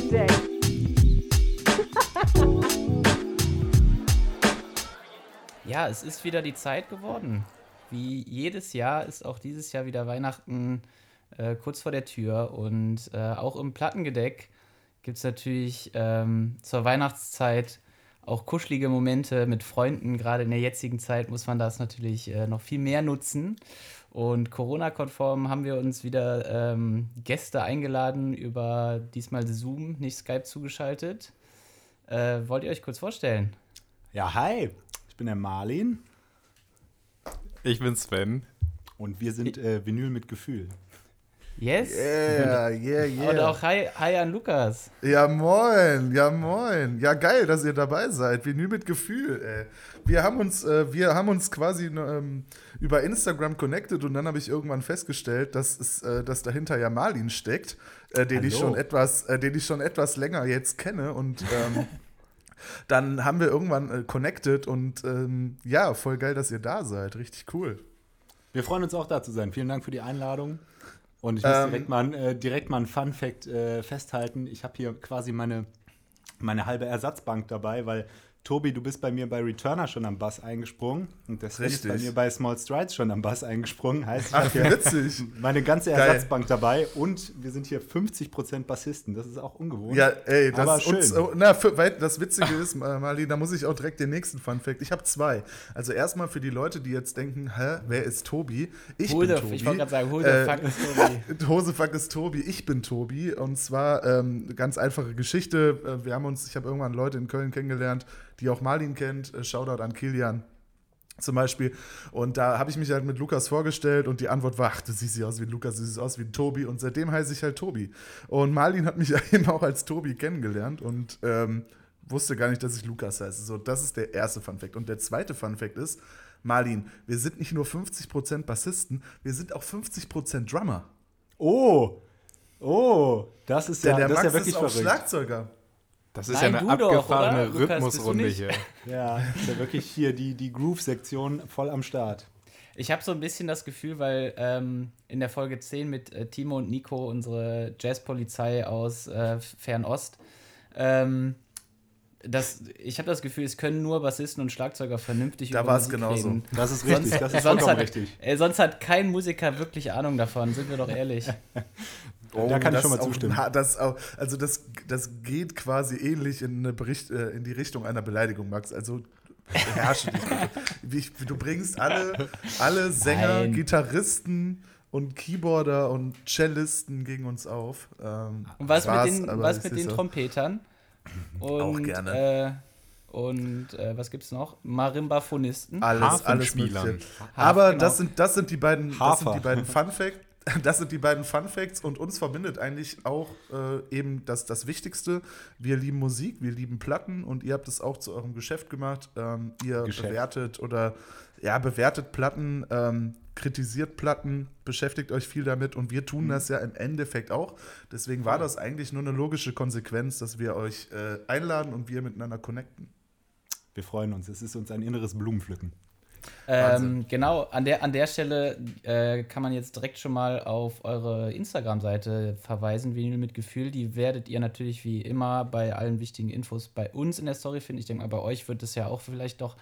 the day. Ja, es ist wieder die Zeit geworden. Wie jedes Jahr ist auch dieses Jahr wieder Weihnachten äh, kurz vor der Tür. Und äh, auch im Plattengedeck gibt es natürlich ähm, zur Weihnachtszeit auch kuschelige Momente mit Freunden. Gerade in der jetzigen Zeit muss man das natürlich äh, noch viel mehr nutzen. Und Corona-konform haben wir uns wieder ähm, Gäste eingeladen über diesmal Zoom, nicht Skype zugeschaltet. Äh, wollt ihr euch kurz vorstellen? Ja, hi, ich bin der Marlin Ich bin Sven. und wir sind äh, Vinyl mit Gefühl. Yes? Yeah, yeah, yeah. Und auch hi, hi an Lukas. Ja, moin, ja, moin. Ja, geil, dass ihr dabei seid. Vinyl mit Gefühl, ey. Wir haben uns, äh, wir haben uns quasi ähm, über Instagram connected und dann habe ich irgendwann festgestellt, dass, es, äh, dass dahinter ja Marlin steckt, äh, den, ich schon etwas, äh, den ich schon etwas länger jetzt kenne und ähm, dann haben wir irgendwann äh, connected und ähm, ja, voll geil, dass ihr da seid. Richtig cool. Wir freuen uns auch da zu sein. Vielen Dank für die Einladung. Und ich muss Ähm, direkt, mal, ein- äh, direkt mal einen Fun-Fact äh, festhalten. Ich habe hier quasi meine, meine halbe Ersatzbank dabei, weil Tobi, du bist bei mir bei Returner schon am Bass eingesprungen und der Sven ist bei mir bei Small Strides schon am Bass eingesprungen. Heißt, ich Ach, witzig. meine ganze Geil. Ersatzbank dabei und wir sind hier 50% Bassisten. Das ist auch ungewohnt. Ja, ey, das, Aber schön. uns, oh, na, für, weil das Witzige ist, äh, Marlin, da muss ich auch direkt den nächsten Fun Fact. Ich habe zwei. Also erstmal für die Leute, die jetzt denken, hä, wer ist Tobi? Ich Who bin Tobi. ich wollte gerade sagen, who the Äh, fuck is Tobi? Hosefuck ist Tobi, ich bin Tobi. Und zwar ähm, ganz einfache Geschichte. Äh, Wir haben uns, ich habe irgendwann Leute in Köln kennengelernt, die auch Marlin kennt. Äh, Shoutout an Kilian zum Beispiel. Und da habe ich mich halt mit Lukas vorgestellt und die Antwort war, ach, du siehst aus wie ein Lukas, du siehst aus wie ein Tobi. Und seitdem heiße ich halt Tobi. Und Marlin hat mich eben auch als Tobi kennengelernt und ähm, wusste gar nicht, dass ich Lukas heiße. So, das ist der erste Fun Fact. Und der zweite Fun Fact ist, Marlin, wir sind nicht nur 50% Bassisten, wir sind auch 50% Drummer. Oh, oh, das ist ja, der das ist Max ja ist wirklich auch verrückt. Schlagzeuger. Das ist Nein, ja eine doch, abgefahrene? Lukas, Rhythmusrunde hier. Ja, ist ja wirklich hier die, die Groove-Sektion voll am Start. Ich habe so ein bisschen das Gefühl, weil ähm, in der Folge 10 mit äh, Timo und Nico, unsere Jazzpolizei aus äh, Fernost, ähm, das, ich habe das Gefühl, es können nur Bassisten und Schlagzeuger vernünftig Da über Musik genauso. reden. Das ist richtig, Sonst, das ist sonst, vollkommen hat, richtig. äh, sonst hat kein Musiker wirklich Ahnung davon, sind wir doch ehrlich. Da kann ich schon mal auch zustimmen. ha- Das auch, also das, das geht quasi ähnlich in, eine Bericht, äh, in die Richtung einer Beleidigung, Max. Also beherrsche dich Du bringst alle, alle Sänger, Nein. Gitarristen und Keyboarder und Cellisten gegen uns auf. Ähm, Und was mit den, was mit den so. Trompetern? Und, Auch gerne. Äh, und äh, was gibt's noch? Marimbaphonisten. Alles, alles. Mögliche. Aber genau. das, sind, das sind die beiden, das sind die beiden Fun Facts. Das sind die beiden Fun Facts und uns verbindet eigentlich auch äh, eben das, das Wichtigste. Wir lieben Musik, wir lieben Platten und ihr habt es auch zu eurem Geschäft gemacht. Ähm, ihr Geschäft. bewertet oder ja, bewertet Platten, ähm, kritisiert Platten, beschäftigt euch viel damit und wir tun das ja im Endeffekt auch. Deswegen war das eigentlich nur eine logische Konsequenz, dass wir euch äh, einladen und wir miteinander connecten. Wir freuen uns. Es ist uns ein inneres Blumenpflücken. Ähm, genau, an der, an der Stelle äh, kann man jetzt direkt schon mal auf eure Instagram-Seite verweisen, Vinyl mit Gefühl. Die werdet ihr natürlich wie immer bei allen wichtigen Infos bei uns in der Story finden. Ich denke mal, bei euch wird es ja auch vielleicht doch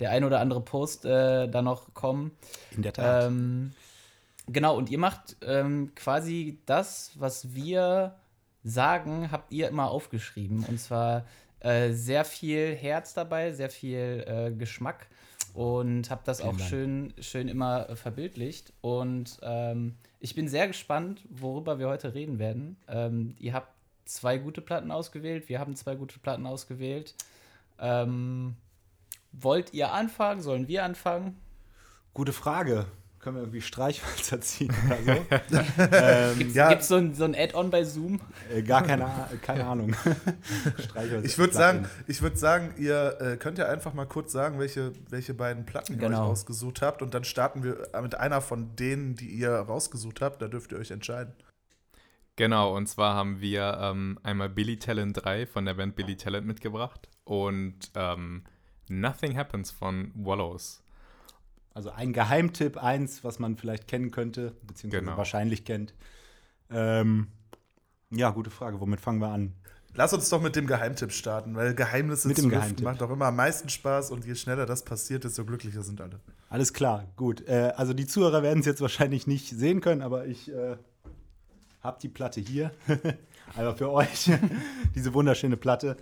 der ein oder andere Post äh, da noch kommen. In der Tat. Ähm, genau, und ihr macht ähm, quasi das, was wir sagen, habt ihr immer aufgeschrieben. Und zwar äh, sehr viel Herz dabei, sehr viel äh, Geschmack. Und habt das Vielen auch Dank. schön, schön immer äh, verbildlicht. Und ähm, ich bin sehr gespannt, worüber wir heute reden werden. Ähm, ihr habt zwei gute Platten ausgewählt, wir haben zwei gute Platten ausgewählt. Ähm, wollt ihr anfangen? Sollen wir anfangen? Gute Frage. Können wir irgendwie Streichhölzer ziehen oder so? ähm, Gibt es Ja. so ein, so ein Add-on bei Zoom? äh, gar keine, keine Ahnung. Streichhölzer. Ich würde sagen, ich würde sagen, ihr äh, könnt ja einfach mal kurz sagen, welche, welche beiden Platten ihr Genau. euch ausgesucht habt und dann starten wir mit einer von denen, die ihr rausgesucht habt. Da dürft ihr euch entscheiden. Genau, und zwar haben wir ähm, einmal Billy Talent 3 von der Band Billy Talent mitgebracht und ähm, Nothing Happens von Wallows. Also ein Geheimtipp, eins, was man vielleicht kennen könnte, beziehungsweise Genau. wahrscheinlich kennt. Ähm, ja, gute Frage. Womit fangen wir an? Lass uns doch mit dem Geheimtipp starten, weil Geheimnisse mit dem Geheimtipp. macht doch immer am meisten Spaß und je schneller das passiert, desto glücklicher sind alle. Alles klar, gut. Äh, also die Zuhörer werden es jetzt wahrscheinlich nicht sehen können, aber ich äh, habe die Platte hier. Einfach für euch. Diese wunderschöne Platte.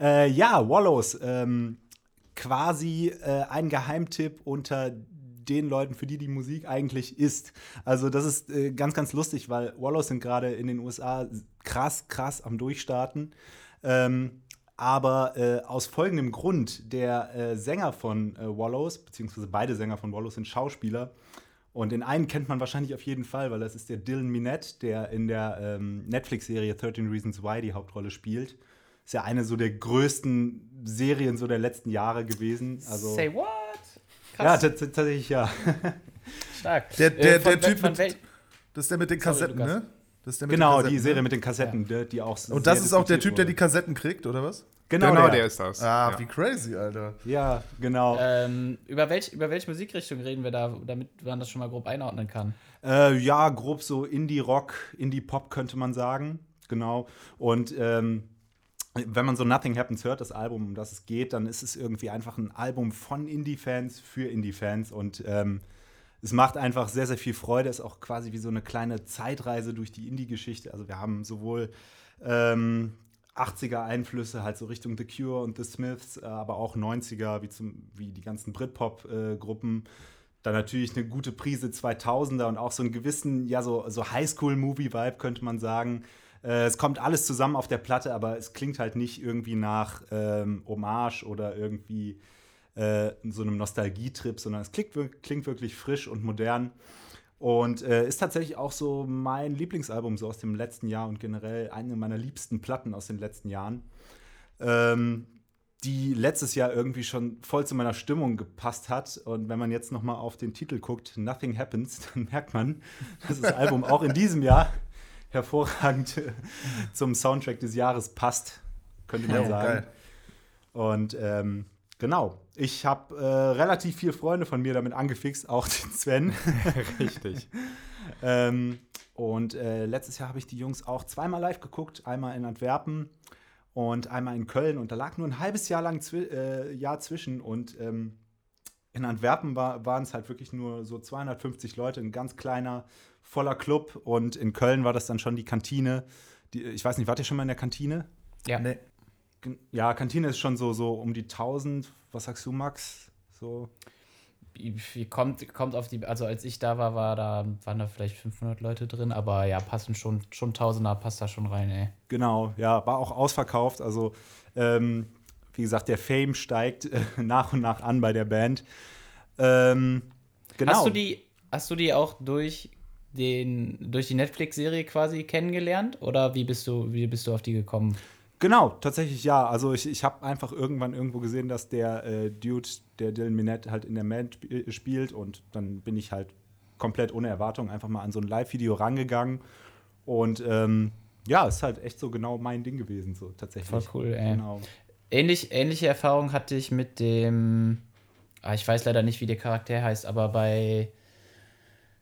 Äh, ja, Wallows. Ähm, quasi äh, ein Geheimtipp unter den Leuten, für die die Musik eigentlich ist. Also das ist äh, ganz, ganz lustig, weil Wallows sind gerade in den USA krass, krass am Durchstarten. Ähm, aber äh, aus folgendem Grund, der äh, Sänger von äh, Wallows, beziehungsweise beide Sänger von Wallows sind Schauspieler. Und den einen kennt man wahrscheinlich auf jeden Fall, weil das ist der Dylan Minette, der in der ähm, Netflix-Serie 13 Reasons Why die Hauptrolle spielt. Ist ja eine so der größten Serien so der letzten Jahre gewesen. Also, Say what? Ja, tatsächlich ja. Stark. Der- der- Äh, von, der Typ von mit- Das ist der mit den Sorry, Kassetten, Lukas. ne? Das ist der mit den genau, Kassetten, die Serie ne? mit den Kassetten, die- die auch Und das ist auch der Typ, der wurde. die Kassetten kriegt, oder was? Genau, Genau, der. der ist das. Ah, ja. wie crazy, Alter. Ja, genau. ähm, über, welch, über welche Musikrichtung reden wir da, damit man das schon mal grob einordnen kann? Äh, ja, grob so Indie-Rock, Indie-Pop könnte man sagen. Genau. Und ähm, wenn man so Nothing Happens hört, das Album, um das es geht, dann ist es irgendwie einfach ein Album von Indie-Fans für Indie-Fans. Und ähm, es macht einfach sehr, sehr viel Freude. Es ist auch quasi wie so eine kleine Zeitreise durch die Indie-Geschichte. Also wir haben sowohl ähm, 80er-Einflüsse, halt so Richtung The Cure und The Smiths, äh, aber auch 90er, wie, zum, wie die ganzen Britpop-Gruppen. Dann natürlich eine gute Prise 2000er und auch so einen gewissen, ja, so, so Highschool-Movie-Vibe, könnte man sagen. Äh, es kommt alles zusammen auf der Platte, aber es klingt halt nicht irgendwie nach ähm, Hommage oder irgendwie äh, so einem Nostalgietrip, sondern es klingt, klingt wirklich frisch und modern. Und äh, ist tatsächlich auch so mein Lieblingsalbum so aus dem letzten Jahr und generell eine meiner liebsten Platten aus den letzten Jahren. Ähm, die letztes Jahr irgendwie schon voll zu meiner Stimmung gepasst hat. Und wenn man jetzt noch mal auf den Titel guckt, Nothing Happens, dann merkt man, dass das Album auch in diesem Jahr hervorragend zum Soundtrack des Jahres passt, könnte man Ja, sagen. geil. Und ähm, genau, ich habe äh, relativ viele Freunde von mir damit angefixt, auch den Sven. Richtig. ähm, und äh, letztes Jahr habe ich die Jungs auch zweimal live geguckt, einmal in Antwerpen und einmal in Köln. Und da lag nur ein halbes Jahr lang zwi äh, Jahr zwischen. Und ähm, in Antwerpen war, waren es halt wirklich nur so 250 Leute, ein ganz kleiner, voller Club. Und in Köln war das dann schon die Kantine. Die, ich weiß nicht, wart ihr schon mal in der Kantine? Ja. Nee. Ja, Kantine ist schon so, so um die 1000. Was sagst du, Max? So. Wie kommt, kommt auf die, also als ich da war, war da, waren da vielleicht 500 Leute drin, aber ja, passen schon, schon Tausender, passt da schon rein, ey. Genau, ja, war auch ausverkauft. Also, ähm, wie gesagt, der Fame steigt äh, nach und nach an bei der Band. Ähm, genau. Hast du die, hast du die auch durch den, durch die Netflix-Serie quasi kennengelernt? Oder wie bist du, wie bist du auf die gekommen? Genau, tatsächlich ja. Also ich, ich habe einfach irgendwann irgendwo gesehen, dass der äh, Dude, der Dylan Minette, halt in der Band sp- spielt und dann bin ich halt komplett ohne Erwartung einfach mal an so ein Live-Video rangegangen und ähm, ja, ist halt echt so genau mein Ding gewesen, so tatsächlich. Voll cool, ey. Genau. Ähnlich, ähnliche Erfahrung hatte ich mit dem, ah, ich weiß leider nicht, wie der Charakter heißt, aber bei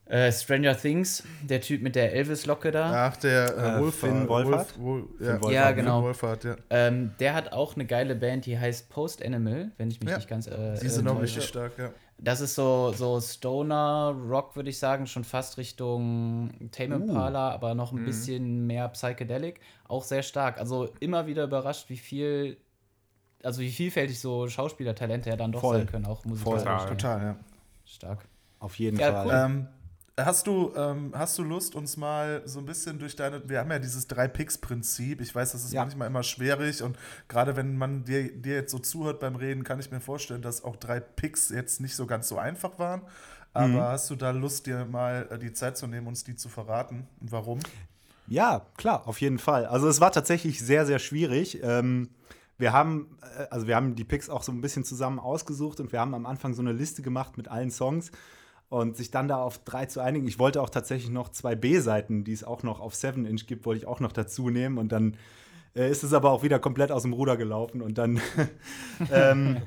äh, Stranger Things, der Typ mit der Elvis-Locke da. Ach, der äh, Äh, Wolfhard. Finn Wolfhard? Wolf, Wol, ja. Wolfhard, Ja, genau. Finn Wolfhard, ja. Ähm, der hat auch eine geile Band, die heißt Post Animal, wenn ich mich Ja. nicht ganz. Äh, Die sind äh, auch richtig stark, ja. Das ist so, so Stoner Rock, würde ich sagen, schon fast Richtung Tame Uh. Impala, aber noch ein Mhm. bisschen mehr Psychedelic. Auch sehr stark. Also immer wieder überrascht, wie viel, also wie vielfältig so Schauspielertalente ja dann doch Voll. sein können, auch musikalisch. Voll. Total, ja. Stark. Auf jeden Ja, Fall. cool. Ähm, hast, du, ähm, hast du Lust, uns mal so ein bisschen durch deine. Wir haben ja dieses Drei-Picks-Prinzip. Ich weiß, das ist Ja. manchmal immer schwierig und gerade wenn man dir, dir jetzt so zuhört beim Reden, kann ich mir vorstellen, dass auch drei Picks jetzt nicht so ganz so einfach waren. Aber Mhm. hast du da Lust, dir mal äh, die Zeit zu nehmen, uns die zu verraten? Und warum? Ja, klar, auf jeden Fall. Also es war tatsächlich sehr, sehr schwierig. Ähm, wir haben, äh, also wir haben die Picks auch so ein bisschen zusammen ausgesucht und wir haben am Anfang so eine Liste gemacht mit allen Songs und sich dann da auf drei zu einigen. Ich wollte auch tatsächlich noch zwei B-Seiten, die es auch noch auf 7 Inch gibt, wollte ich auch noch dazu nehmen und dann äh, ist es aber auch wieder komplett aus dem Ruder gelaufen und dann ähm,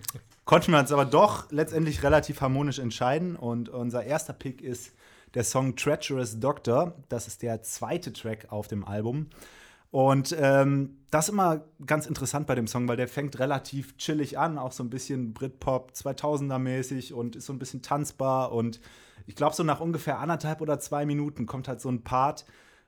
konnten wir uns aber doch letztendlich relativ harmonisch entscheiden und unser erster Pick ist der Song Treacherous Doctor. Das ist der zweite Track auf dem Album. Und ähm, das ist immer ganz interessant bei dem Song, weil der fängt relativ chillig an, auch so ein bisschen Britpop 2000er mäßig und ist so ein bisschen tanzbar. Und ich glaube, so nach ungefähr anderthalb oder zwei Minuten kommt halt so ein Part,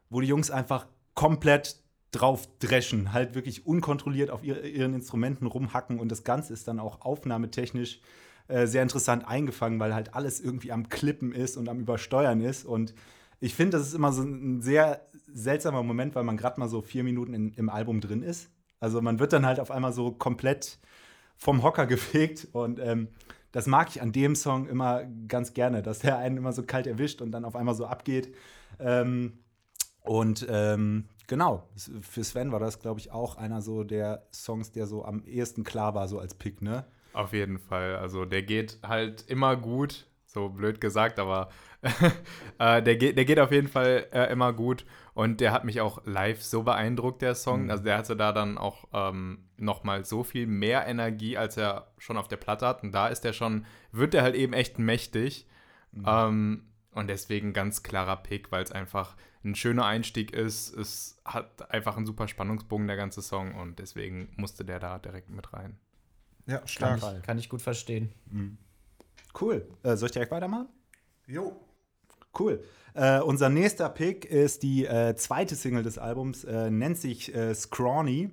wo die Jungs einfach komplett drauf dreschen, halt wirklich unkontrolliert auf ihre, ihren Instrumenten rumhacken. Und das Ganze ist dann auch aufnahmetechnisch äh, sehr interessant eingefangen, weil halt alles irgendwie am Klippen ist und am Übersteuern ist. Und ich finde, das ist immer so ein sehr seltsamer Moment, weil man gerade mal so vier Minuten in, im Album drin ist. Also man wird dann halt auf einmal so komplett vom Hocker gefegt und ähm, das mag ich an dem Song immer ganz gerne, dass der einen immer so kalt erwischt und dann auf einmal so abgeht. Ähm, und ähm, genau, für Sven war das, glaube ich, auch einer so der Songs, der so am ehesten klar war, so als Pick, ne? Auf jeden Fall. Also der geht halt immer gut, so blöd gesagt, aber äh, der, geht, der geht auf jeden Fall äh, immer gut. Und der hat mich auch live so beeindruckt, der Song. Mhm. Also der hatte da dann auch ähm, noch mal so viel mehr Energie, als er schon auf der Platte hat. Und da ist er schon, wird er halt eben echt mächtig. Mhm. Ähm, und deswegen ganz klarer Pick, weil es einfach ein schöner Einstieg ist. Es hat einfach einen super Spannungsbogen, der ganze Song. Und deswegen musste der da direkt mit rein. Ja, stark. Kann ich, kann ich gut verstehen. Mhm. Cool. Äh, soll ich direkt weitermachen? Jo. Cool. Äh, unser nächster Pick ist die äh, zweite Single des Albums, äh, nennt sich äh, Scrawny.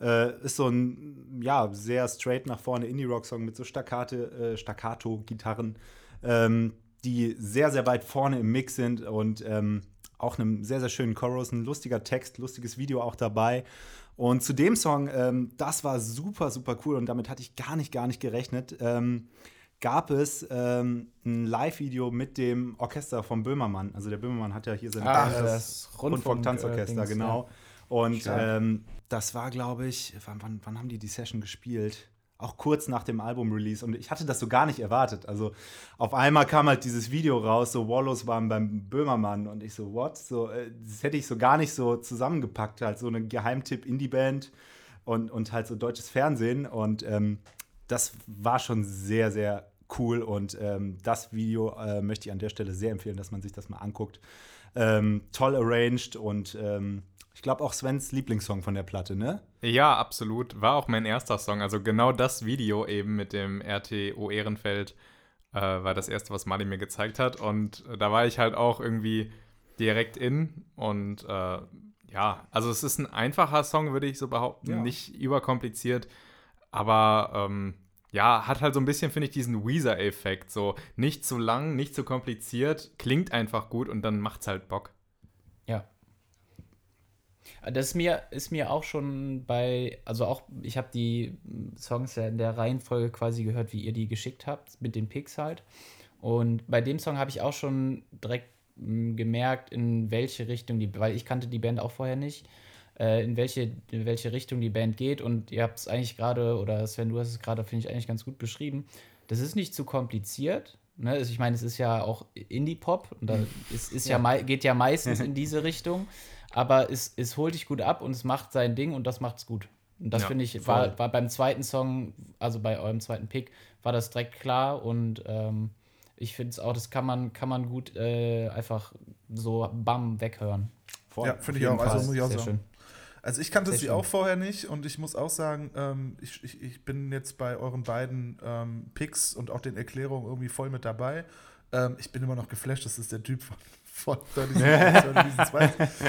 Äh, ist so ein ja, sehr straight nach vorne Indie-Rock-Song mit so Staccate, äh, Staccato-Gitarren, ähm, die sehr, sehr weit vorne im Mix sind und ähm, auch einem sehr, sehr schönen Chorus, ein lustiger Text, lustiges Video auch dabei. Und zu dem Song, ähm, das war super, super cool und damit hatte ich gar nicht, gar nicht gerechnet. Ähm, gab es ähm, ein Live-Video mit dem Orchester von Böhmermann. Also der Böhmermann hat ja hier sein das Rundfunk-Tanzorchester, genau. Und ähm, das war, glaube ich, wann, wann, wann, haben die die Session gespielt? Auch kurz nach dem Album-Release. Und ich hatte das so gar nicht erwartet. Also auf einmal kam halt dieses Video raus, so Wallows waren beim Böhmermann. Und ich so, what? So, äh, das hätte ich so gar nicht so zusammengepackt. Halt so eine Geheimtipp-Indie-Band und, und halt so deutsches Fernsehen. Und ähm, das war schon sehr, sehr cool und ähm, das Video äh, möchte ich an der Stelle sehr empfehlen, dass man sich das mal anguckt. Ähm, toll arranged und ähm, ich glaube auch Svens Lieblingssong von der Platte, ne? Ja, absolut. War auch mein erster Song. Also genau das Video eben mit dem RTO Ehrenfeld äh, war das erste, was Mali mir gezeigt hat. Und äh, da war ich halt auch irgendwie direkt in. Und äh, ja, also es ist ein einfacher Song, würde ich so behaupten. Ja. Nicht überkompliziert. Aber ähm, ja, hat halt so ein bisschen, finde ich, diesen Weezer-Effekt. So nicht zu lang, nicht zu kompliziert, klingt einfach gut und dann macht's halt Bock. Ja. Das ist mir, ist mir auch schon bei, also auch, ich habe die Songs ja in der Reihenfolge quasi gehört, wie ihr die geschickt habt, mit den Picks halt. Und bei dem Song habe ich auch schon direkt mh, gemerkt, in welche Richtung die, weil ich kannte die Band auch vorher nicht äh, in, welche, in welche Richtung die Band geht. Und ihr habt es eigentlich gerade, oder Sven, du hast es gerade, finde ich, eigentlich ganz gut beschrieben. Das ist nicht zu kompliziert. Ne? Also ich meine, es ist ja auch Indie-Pop und da ist, ist ja. ja geht ja meistens in diese Richtung. Aber es, es holt dich gut ab und es macht sein Ding und das macht's gut. Und das ja, finde ich, war, war beim zweiten Song, also bei eurem zweiten Pick, war das direkt klar und ähm, ich finde es auch, das kann man, kann man gut äh, einfach so bam weghören. Voll. Ja, finde ich auch. Also muss ich auch Sehr sagen. Schön. Also ich kannte Sehr sie schön. auch vorher nicht und ich muss auch sagen, ähm, ich, ich, ich bin jetzt bei euren beiden ähm, Picks und auch den Erklärungen irgendwie voll mit dabei. Ähm, ich bin immer noch geflasht, das ist der Typ von, von 30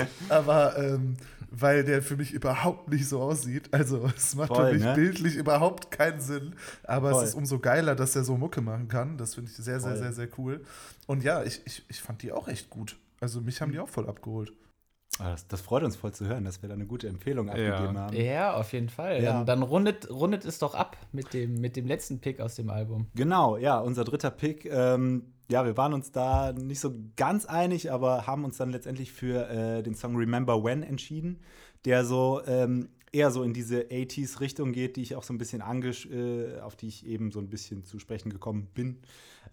Aber ähm, weil der für mich überhaupt nicht so aussieht. Also es macht Voll, für mich ne? bildlich überhaupt keinen Sinn. Aber Voll. es ist umso geiler, dass er so Mucke machen kann. Das finde ich sehr, sehr, sehr, sehr cool. Und ja, ich, ich, ich fand die auch echt gut. Also mich haben die auch voll abgeholt. Ah, das, das, freut uns voll zu hören, dass wir da eine gute Empfehlung abgegeben ja. haben. Ja, auf jeden Fall. Ja. Dann, dann, rundet, rundet es doch ab mit dem, mit dem letzten Pick aus dem Album. Genau, ja, unser dritter Pick. Ähm, ja, wir waren uns da nicht so ganz einig, aber haben uns dann letztendlich für äh, den Song Remember When entschieden, der so ähm, eher so in diese 80s-Richtung geht, die ich auch so ein bisschen angesch äh, auf die ich eben so ein bisschen zu sprechen gekommen bin.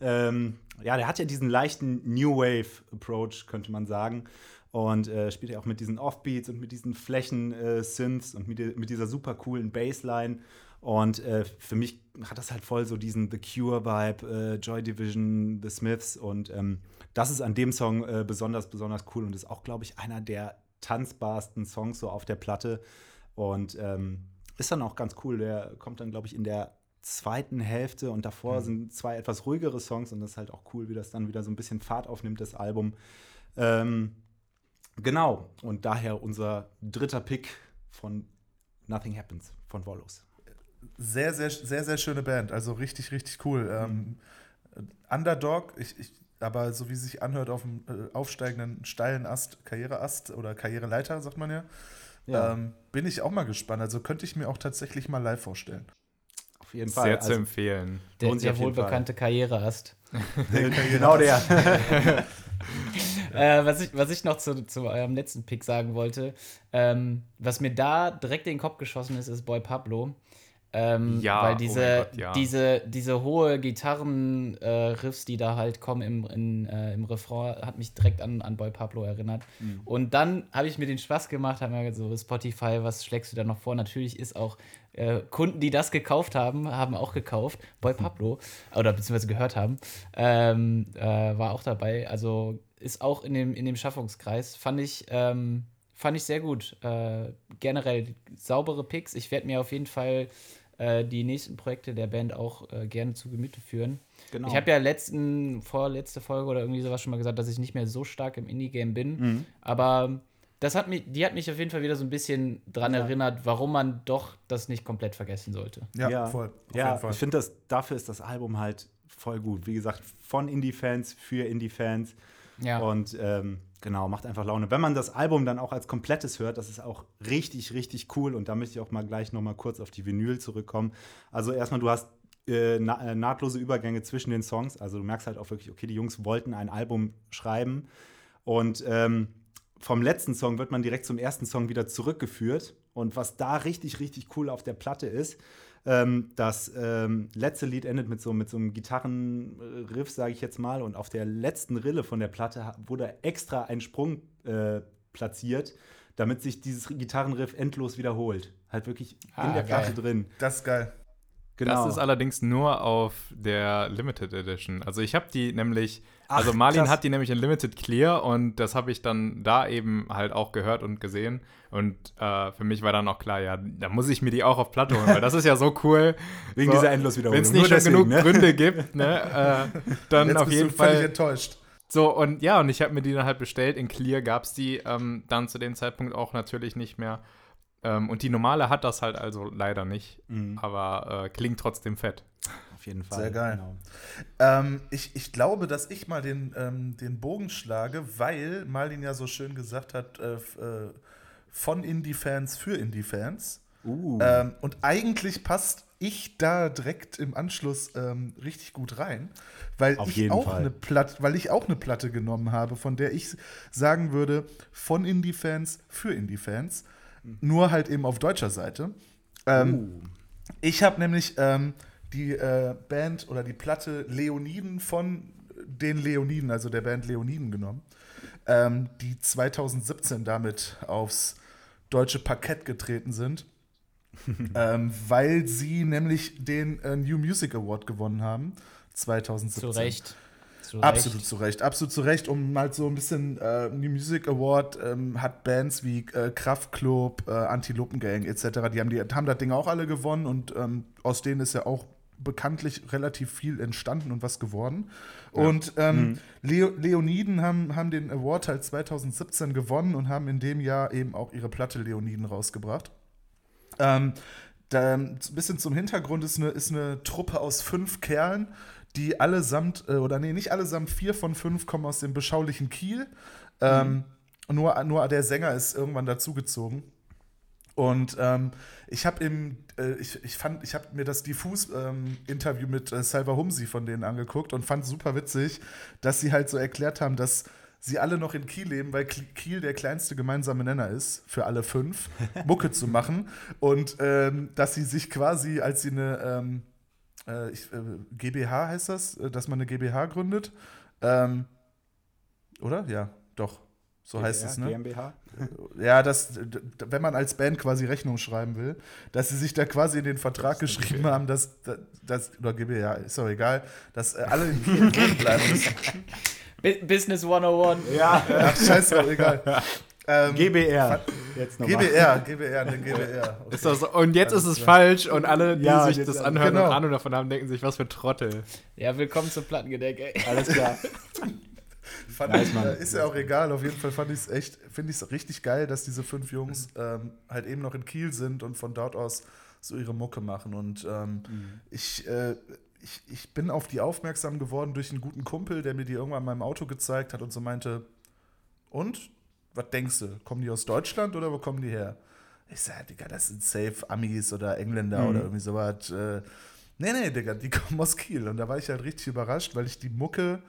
Ähm, ja, der hat ja diesen leichten New Wave-Approach, könnte man sagen und äh, spielt ja auch mit diesen Offbeats und mit diesen Flächen-Synths äh, und mit, mit, dieser super coolen Bassline. Und äh, für mich hat das halt voll so diesen The Cure-Vibe, äh, Joy Division, The Smiths. Und ähm, das ist an dem Song äh, besonders, besonders cool und ist auch, glaube ich, einer der tanzbarsten Songs so auf der Platte. Und ähm, ist dann auch ganz cool. Der kommt dann, glaube ich, in der zweiten Hälfte und davor mhm. sind zwei etwas ruhigere Songs und das ist halt auch cool, wie das dann wieder so ein bisschen Fahrt aufnimmt, das Album. Ähm, genau, und daher unser dritter Pick von Nothing Happens von Volos. Sehr, sehr, sehr, sehr schöne Band, also richtig, richtig cool. Ähm, Underdog, ich, ich, aber so wie es sich anhört auf dem äh, aufsteigenden steilen Ast, Karriereast oder Karriereleiter, sagt man ja, ja. Ähm, bin ich auch mal gespannt. Also könnte ich mir auch tatsächlich mal live vorstellen. Auf jeden Fall. Sehr also, zu empfehlen. Der, der wohlbekannte Karriereast. genau der. äh, was, ich, was ich noch zu, zu eurem letzten Pick sagen wollte, ähm, was mir da direkt in den Kopf geschossen ist, ist Boy Pablo. Ähm, ja, weil oh diese, oh Gott, ja. diese, diese hohe Gitarren-Riffs, äh, die da halt kommen im, in, äh, im Refrain, hat mich direkt an, an Boy Pablo erinnert. Mhm. Und dann habe ich mir den Spaß gemacht, habe mir so Spotify, was schlägst du da noch vor? Natürlich ist auch äh, Kunden, die das gekauft haben, haben auch gekauft. Boy Pablo, oder beziehungsweise gehört haben, ähm, äh, war auch dabei. Also ist auch in dem, in dem Schaffungskreis. Fand ich. Ähm, fand ich sehr gut. Äh, generell saubere Picks. Ich werde mir auf jeden Fall äh, die nächsten Projekte der Band auch äh, gerne zu Gemüte führen. Genau. Ich habe ja letzten, vorletzte Folge oder irgendwie sowas schon mal gesagt, dass ich nicht mehr so stark im Indie-Game bin. Mhm. Aber das hat mich, die hat mich auf jeden Fall wieder so ein bisschen dran ja. erinnert, warum man doch das nicht komplett vergessen sollte. Ja, ja. voll. ja, ich finde, dafür ist das Album halt voll gut. Wie gesagt, von Indie-Fans für Indie-Fans. Ja. Und ähm, genau, macht einfach Laune. Wenn man das Album dann auch als komplettes hört, das ist auch richtig, richtig cool. Und da möchte ich auch mal gleich noch mal kurz auf die Vinyl zurückkommen. Also erstmal, du hast äh, na äh, nahtlose Übergänge zwischen den Songs. Also du merkst halt auch wirklich, okay, die Jungs wollten ein Album schreiben. Und ähm, vom letzten Song wird man direkt zum ersten Song wieder zurückgeführt. Und was da richtig, richtig cool auf der Platte ist, ähm, das ähm, letzte Lied endet mit so, mit so einem Gitarrenriff, sage ich jetzt mal. Und auf der letzten Rille von der Platte wurde extra ein Sprung äh, platziert, damit sich dieses Gitarrenriff endlos wiederholt. Halt wirklich ah, in der geil. Platte drin. Das ist geil. Genau. Das ist allerdings nur auf der Limited Edition. Also ich habe die nämlich, Ach, also Marlin krass. hat die nämlich in Limited Clear und das habe ich dann da eben halt auch gehört und gesehen. Und äh, für mich war dann auch klar, ja, da muss ich mir die auch auf Platte holen, weil das ist ja so cool. Wegen so, dieser Endloswiederholung. Wenn es nicht schon genug ne? Gründe gibt, ne, äh, dann Jetzt auf jeden Fall. Völlig enttäuscht. So, und ja, und ich habe mir die dann halt bestellt. In Clear gab es die ähm, dann zu dem Zeitpunkt auch natürlich nicht mehr. Ähm, und die normale hat das halt also leider nicht, mhm. aber äh, klingt trotzdem fett. Auf jeden Fall. Sehr geil. Genau. Ähm, ich, ich glaube, dass ich mal den, ähm, den Bogen schlage, weil Marlin ja so schön gesagt hat, äh, äh, von Indie-Fans für Indie-Fans. Uh. Ähm, und eigentlich passt ich da direkt im Anschluss ähm, richtig gut rein, weil Auf ich auch Fall. eine Platte, weil ich auch eine Platte genommen habe, von der ich sagen würde, von Indie-Fans für Indie-Fans nur halt eben auf deutscher Seite. Ähm, uh. Ich habe nämlich ähm, die äh, Band oder die Platte Leoniden von den Leoniden, also der Band Leoniden genommen, ähm, die 2017 damit aufs deutsche Parkett getreten sind, ähm, weil sie nämlich den äh, New Music Award gewonnen haben 2017. Zu Recht. Zu absolut zu Recht, absolut zu Recht. Um mal so ein bisschen äh, New Music Award ähm, hat Bands wie äh, Kraftklub, äh, Antilopengang etc. Die haben, die haben das Ding auch alle gewonnen und ähm, aus denen ist ja auch bekanntlich relativ viel entstanden und was geworden. Ja. Und ähm, mhm. Leo Leoniden haben, haben den Award halt 2017 gewonnen und haben in dem Jahr eben auch ihre Platte Leoniden rausgebracht. Ähm, da, ein bisschen zum Hintergrund ist eine, ist eine Truppe aus fünf Kerlen, die allesamt, äh, oder nee, nicht allesamt, vier von fünf kommen aus dem beschaulichen Kiel. Ähm, mhm. nur, nur der Sänger ist irgendwann dazugezogen. Und ähm, ich habe im, äh, ich, ich fand, ich habe mir das Diffus-Interview ähm, mit äh, Salva Humsi von denen angeguckt und fand super witzig, dass sie halt so erklärt haben, dass sie alle noch in Kiel leben, weil Kiel der kleinste gemeinsame Nenner ist, für alle fünf, Mucke zu machen. Und ähm, dass sie sich quasi, als sie eine ähm, äh, ich, äh, GBH heißt das, äh, dass man eine GBH gründet. Ähm, oder? Ja, doch. So GmbH, heißt es, ne? GmbH? Äh, ja, das, wenn man als Band quasi Rechnung schreiben will, dass sie sich da quasi in den Vertrag geschrieben haben, dass, dass, oder GmbH, ist doch egal, dass alle in Kiel bleiben müssen. Business 101. Ja, ja scheiße, egal. Ähm, GBR. Jetzt nochmal. GBR, GBR, ne, GBR. Okay. Ist das, und jetzt ist es klar. falsch und alle, die Ja, sich das anhören genau. und Ahnung davon haben, denken sich, was für Trottel. Ja, willkommen zum Plattengedeck, ey. Alles klar. Fand ich, Mann. äh, ist ja auch egal, auf jeden Fall fand ich es echt, finde ich es richtig geil, dass diese fünf Jungs ähm, halt eben noch in Kiel sind und von dort aus so ihre Mucke machen. Und ähm, ich, äh, ich, ich bin auf die aufmerksam geworden durch einen guten Kumpel, der mir die irgendwann in meinem Auto gezeigt hat und so meinte, und? Was denkst du? Kommen die aus Deutschland oder wo kommen die her? Ich sag, Digga, das sind safe Amis oder Engländer Mhm. oder irgendwie sowas. Äh, nee, nee, Digga, die kommen aus Kiel. Und da war ich halt richtig überrascht, weil ich die Mucke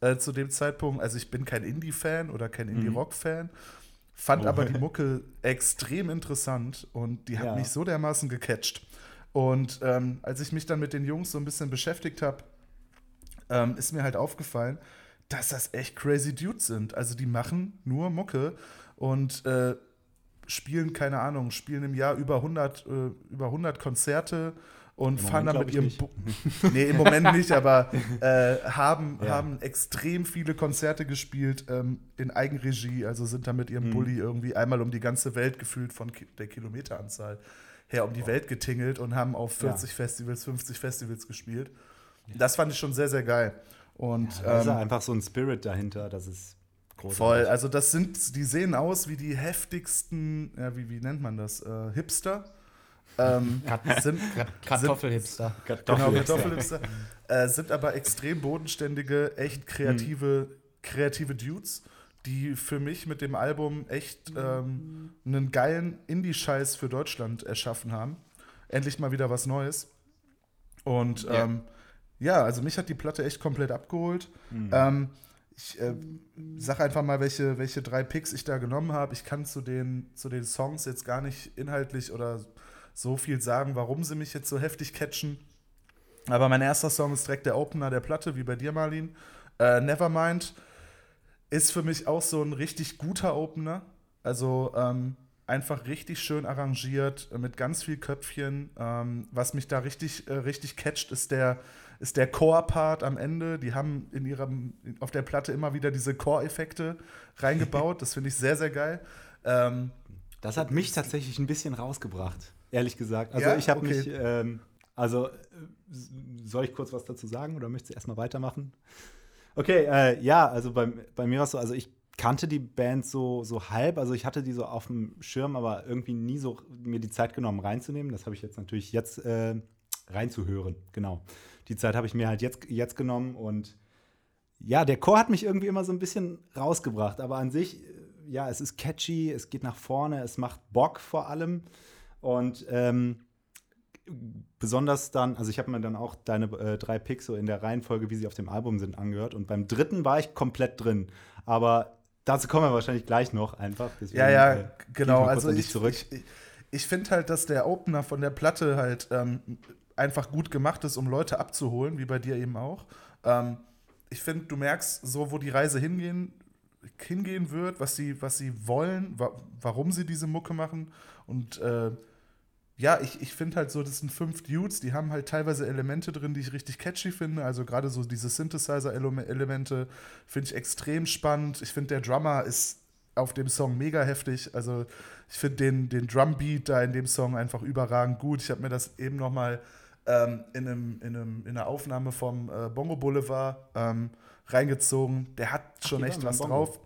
äh, zu dem Zeitpunkt, also ich bin kein Indie-Fan oder kein Indie-Rock-Fan, fand Mhm. Oh. aber die Mucke extrem interessant und die hat Ja. mich so dermaßen gecatcht. Und ähm, als ich mich dann mit den Jungs so ein bisschen beschäftigt habe, ähm, ist mir halt aufgefallen, dass das echt crazy Dudes sind. Also die machen nur Mucke und äh, spielen, keine Ahnung, spielen im Jahr über 100, äh, über 100 Konzerte und Im fahren dann Moment mit ihrem Nee, im Moment nicht, aber äh, haben, Ja. haben extrem viele Konzerte gespielt ähm, in Eigenregie, also sind da mit ihrem Mhm. Bulli irgendwie einmal um die ganze Welt gefühlt von ki der Kilometeranzahl her um die Welt getingelt und haben auf Ja. 40 Festivals, 50 Festivals gespielt. Das fand ich schon sehr, sehr geil. Und Da ist ähm, ja einfach so ein Spirit dahinter, das ist großartig. Voll, also das sind, die sehen aus wie die heftigsten, ja, wie, wie nennt man das? Äh, Hipster. Ähm, sind, Kartoffelhipster. genau, Kartoffel. Kartoffelhipster. äh, sind aber extrem bodenständige, echt kreative, kreative Dudes, die für mich mit dem Album echt ähm, einen geilen Indie-Scheiß für Deutschland erschaffen haben. Endlich mal wieder was Neues. Und Ja. ähm, ja, also mich hat die Platte echt komplett abgeholt. Mhm. Ähm, ich äh, sag einfach mal, welche, welche drei Picks ich da genommen habe. Ich kann zu den, zu den Songs jetzt gar nicht inhaltlich oder so viel sagen, warum sie mich jetzt so heftig catchen. Aber mein erster Song ist direkt der Opener der Platte, wie bei dir, Marlin. Äh, Nevermind ist für mich auch so ein richtig guter Opener. Also ähm, einfach richtig schön arrangiert, äh, mit ganz viel Köpfchen. Ähm, was mich da richtig, äh, richtig catcht, ist der, ist der Core-Part am Ende. Die haben in ihrem, auf der Platte immer wieder diese Core-Effekte reingebaut. Das finde ich sehr, sehr geil. Ähm, Das hat mich tatsächlich ein bisschen rausgebracht, ehrlich gesagt. Also Ja? ich habe Okay. mich, ähm, also äh, soll ich kurz was dazu sagen oder möchtest du erstmal weitermachen? Okay, äh, ja, also bei, bei mir war es so, also ich kannte die Band so, so halb, also ich hatte die so auf dem Schirm, aber irgendwie nie so mir die Zeit genommen reinzunehmen. Das habe ich jetzt natürlich jetzt äh, reinzuhören, genau. Die Zeit habe ich mir halt jetzt, jetzt genommen und ja, der Chor hat mich irgendwie immer so ein bisschen rausgebracht, aber an sich, ja, es ist catchy, es geht nach vorne, es macht Bock vor allem. Und ähm, besonders dann, also ich habe mir dann auch deine äh, drei Picks so in der Reihenfolge, wie sie auf dem Album sind, angehört. Und beim dritten war ich komplett drin. Aber dazu kommen wir wahrscheinlich gleich noch einfach. Deswegen, Ja, ja, äh, genau. Also ich, zurück. ich, ich, ich finde halt, dass der Opener von der Platte halt ähm, einfach gut gemacht ist, um Leute abzuholen, wie bei dir eben auch. Ähm, ich finde, du merkst so, wo die Reise hingehen, hingehen wird, was sie, was sie wollen, wa warum sie diese Mucke machen. Und äh, ja, ich, ich finde halt so, das sind fünf Dudes, die haben halt teilweise Elemente drin, die ich richtig catchy finde. Also gerade so diese Synthesizer-Elemente finde ich extrem spannend. Ich finde, der Drummer ist auf dem Song mega heftig. Also ich finde den, den Drumbeat da in dem Song einfach überragend gut. Ich habe mir das eben noch mal ähm, in, einem, in, einem, in einer Aufnahme vom äh, Bongo Boulevard ähm, reingezogen. Der hat schon echt was drauf.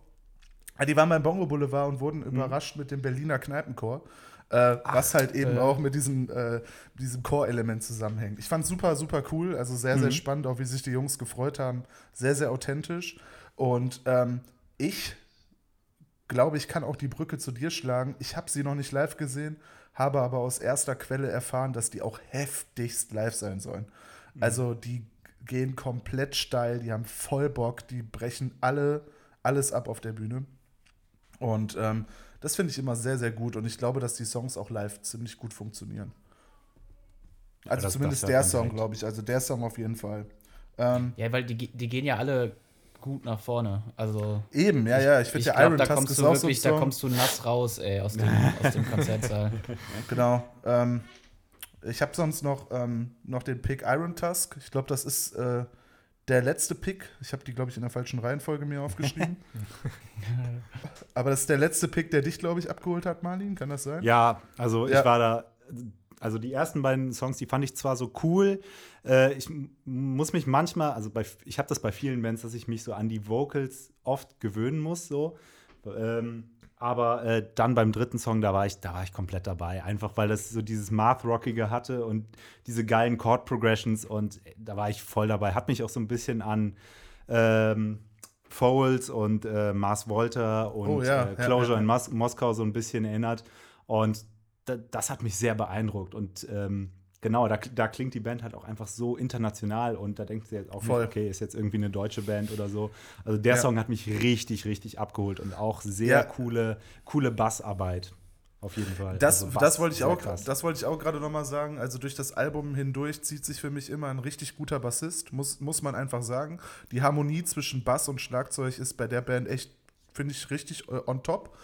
Ja, die waren beim Bongo Boulevard und wurden Mhm. überrascht mit dem Berliner Kneipenchor. Äh, was halt eben äh. auch mit diesem, äh, diesem Core-Element zusammenhängt. Ich fand super, super cool. Also sehr, Mhm. sehr spannend, auch wie sich die Jungs gefreut haben. Sehr, sehr authentisch. Und ähm, ich glaube, ich kann auch die Brücke zu dir schlagen. Ich habe sie noch nicht live gesehen, habe aber aus erster Quelle erfahren, dass die auch heftigst live sein sollen. Also die gehen komplett steil, die haben voll Bock, die brechen alle alles ab auf der Bühne. Und ähm, das finde ich immer sehr, sehr gut und ich glaube, dass die Songs auch live ziemlich gut funktionieren. Also das- zumindest das der Song, direkt. glaube ich. Also der Song auf jeden Fall. Ähm, Ja, weil die, die gehen ja alle gut nach vorne. Also. eben, ja, ja. Ich finde Ich der glaube, Iron da Tusk kommst ist du auch so wirklich, da kommst du nass raus, ey, aus dem, aus dem Konzertsaal. Genau. Ähm, ich habe sonst noch, ähm, noch den Pick Iron Tusk. Ich glaube, das ist äh, der letzte Pick. Ich habe die, glaube ich, in der falschen Reihenfolge mir aufgeschrieben. Aber das ist der letzte Pick, der dich, glaube ich, abgeholt hat, Marlin. Kann das sein? Ja, also Ja. ich war da. Also die ersten beiden Songs, die fand ich zwar so cool. Äh, ich muss mich manchmal, also bei, ich habe das bei vielen Bands, dass ich mich so an die Vocals oft gewöhnen muss, so. Ähm, aber äh, dann beim dritten Song, da war ich, da war ich komplett dabei. Einfach weil das so dieses Math-Rockige hatte und diese geilen Chord-Progressions und äh, da war ich voll dabei. Hat mich auch so ein bisschen an ähm, Foles und äh, Mars Volta und Oh ja, äh, Closure ja, ja. in Mos Moskau so ein bisschen erinnert. Und das hat mich sehr beeindruckt. Und ähm, genau, da, da klingt die Band halt auch einfach so international und da denkt sie jetzt auch Voll. nicht, okay, ist jetzt irgendwie eine deutsche Band oder so. Also der Ja. Song hat mich richtig, richtig abgeholt und auch sehr Ja. coole, coole Bassarbeit. Auf jeden Fall. Das, Also Bass, das wollte ich auch, krass. das wollte ich auch gerade noch mal sagen. Also durch das Album hindurch zieht sich für mich immer ein richtig guter Bassist, muss, muss man einfach sagen. Die Harmonie zwischen Bass und Schlagzeug ist bei der Band echt, finde ich, richtig äh, on top.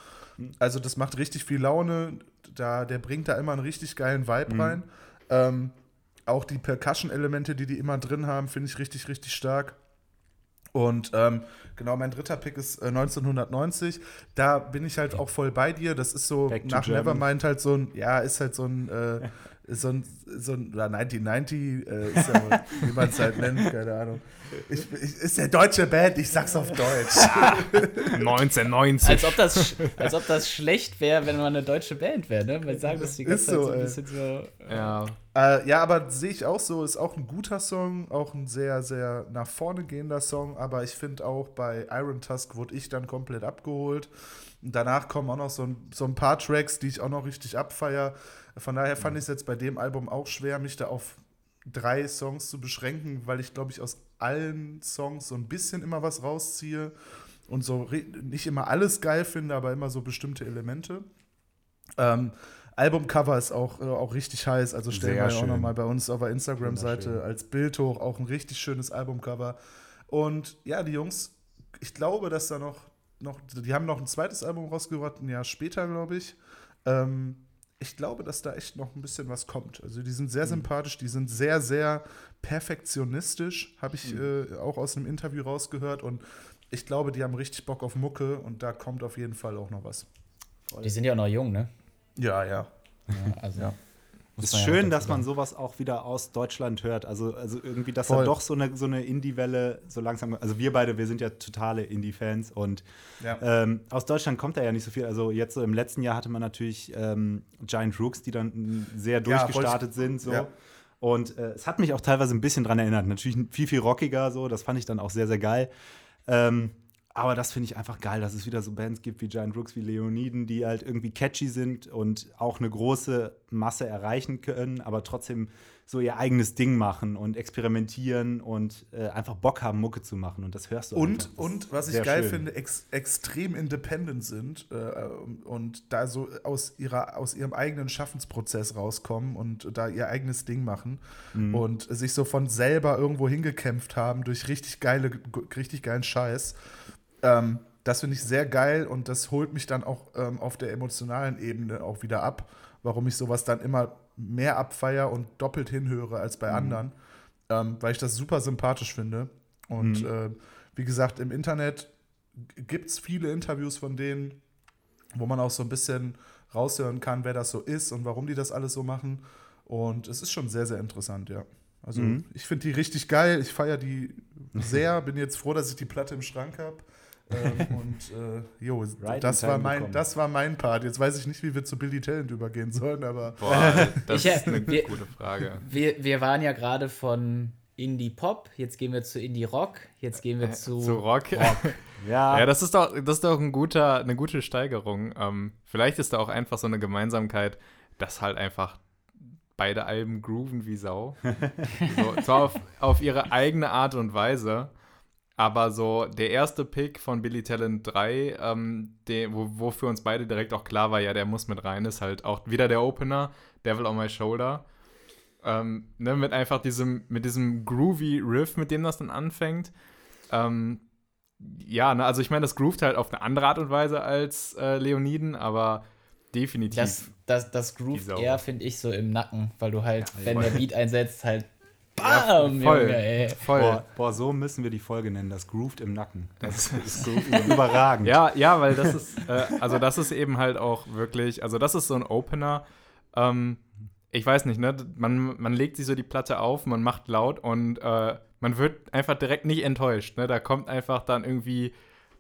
Also das macht richtig viel Laune. Da, der bringt da immer einen richtig geilen Vibe rein. Ähm, auch die Percussion-Elemente, die die immer drin haben, finde ich richtig, richtig stark. Und ähm, genau, mein dritter Pick ist äh, 1990. Da bin ich halt auch voll bei dir. Das ist so nach Germany. Nevermind halt so ein, ja, ist halt so ein, äh, so ein, so ein oder 1990, äh, ist ja, wie man es halt nennt, keine Ahnung. Ich, ich, ist der deutsche Band, ich sag's auf Deutsch. 1990. Als ob das, als ob das schlecht wäre, wenn man eine deutsche Band wäre, ne? Wir sagen das die ganze Ist Zeit so, so ein ey. bisschen so. ja. Äh, ja, aber sehe ich auch so, ist auch ein guter Song, auch ein sehr, sehr nach vorne gehender Song, aber ich finde auch bei Iron Tusk wurde ich dann komplett abgeholt. Und danach kommen auch noch so ein, so ein paar Tracks, die ich auch noch richtig abfeier. Von daher fand ich es jetzt bei dem Album auch schwer, mich da auf drei Songs zu beschränken, weil ich, glaube ich, aus allen Songs so ein bisschen immer was rausziehe und so nicht immer alles geil finde, aber immer so bestimmte Elemente. Ähm, Albumcover ist auch, äh, auch richtig heiß, also stellen Sehr wir ja auch schön. nochmal bei uns auf der Instagram-Seite als Bild hoch, auch ein richtig schönes Albumcover. Und ja, die Jungs, ich glaube, dass da noch, noch die haben noch ein zweites Album rausgebracht, ein Jahr später, glaube ich. Ähm, ich glaube, dass da echt noch ein bisschen was kommt. Also die sind Mhm. sehr sympathisch, die sind sehr, sehr perfektionistisch, habe ich Mhm. äh, auch aus einem Interview rausgehört. Und ich glaube, die haben richtig Bock auf Mucke und da kommt auf jeden Fall auch noch was. Die sind ja auch noch jung, ne? Ja, ja. Ja, also. Ja. Muss ist ja schön, dass man sowas auch wieder aus Deutschland hört. Also, also irgendwie, dass Voll. da doch so eine, so eine Indie-Welle so langsam. Also wir beide, wir sind ja totale Indie-Fans und Ja. ähm, aus Deutschland kommt da ja nicht so viel. Also jetzt so im letzten Jahr hatte man natürlich ähm, Giant Rooks, die dann sehr Ja, durchgestartet ich- sind. So. ja. Und äh, es hat mich auch teilweise ein bisschen dran erinnert. Natürlich viel, viel rockiger, so. Das fand ich dann auch sehr, sehr geil. Ähm, aber das finde ich einfach geil, dass es wieder so Bands gibt wie Giant Rooks, wie Leoniden, die halt irgendwie catchy sind und auch eine große Masse erreichen können, aber trotzdem so ihr eigenes Ding machen und experimentieren und äh, einfach Bock haben, Mucke zu machen. Und das hörst du Und. Das und was ich geil schön. finde, ex extrem independent sind äh, und da so aus, ihrer, aus ihrem eigenen Schaffensprozess rauskommen und da ihr eigenes Ding machen Mhm. und sich so von selber irgendwo hingekämpft haben durch richtig geile, richtig geilen Scheiß. Ähm, das finde ich sehr geil und das holt mich dann auch ähm, auf der emotionalen Ebene auch wieder ab, warum ich sowas dann immer mehr abfeier und doppelt hinhöre als bei anderen, ähm, weil ich das super sympathisch finde. Und Mhm. äh, wie gesagt, im Internet gibt es viele Interviews von denen, wo man auch so ein bisschen raushören kann, wer das so ist und warum die das alles so machen. Und es ist schon sehr, sehr interessant, ja. Also Mhm. ich finde die richtig geil, ich feiere die sehr, bin jetzt froh, dass ich die Platte im Schrank habe. Ähm, und äh, jo, Right das, war mein, bekommen. das war mein Part. Jetzt weiß ich nicht, wie wir zu Billy Talent übergehen sollen, aber Boah, das Ich, ist eine wir- gute Frage. Wir, wir waren ja gerade von Indie-Pop, jetzt gehen wir zu Indie-Rock, jetzt gehen wir zu, Zu Rock. Ja, Ja, das ist doch, das ist doch ein guter, eine gute Steigerung. Ähm, vielleicht ist da auch einfach so eine Gemeinsamkeit, dass halt einfach beide Alben grooven wie Sau. so, zwar auf, auf ihre eigene Art und Weise, aber so der erste Pick von Billy Talent 3, ähm, der, wo, wo für uns beide direkt auch klar war, ja, der muss mit rein, ist halt auch wieder der Opener, Devil on My Shoulder. Ähm, ne, mit einfach diesem, mit diesem groovy Riff, mit dem das dann anfängt. Ähm, ja, ne, also ich meine, das groovt halt auf eine andere Art und Weise als äh, Leoniden, aber definitiv. das, das, das groovt eher, finde ich, so im Nacken, weil du halt, Ja, wenn der Beat einsetzt, halt Bam, voll. Junge, ey. Voll. Boah, boah, so müssen wir die Folge nennen, das Grooved im Nacken. Das ist so überragend. Ja, ja, weil das ist, äh, also das ist eben halt auch wirklich, also das ist so ein Opener. Ähm, ich weiß nicht, ne? Man, man legt sich so die Platte auf, man macht laut und äh, man wird einfach direkt nicht enttäuscht. Ne? Da kommt einfach dann irgendwie,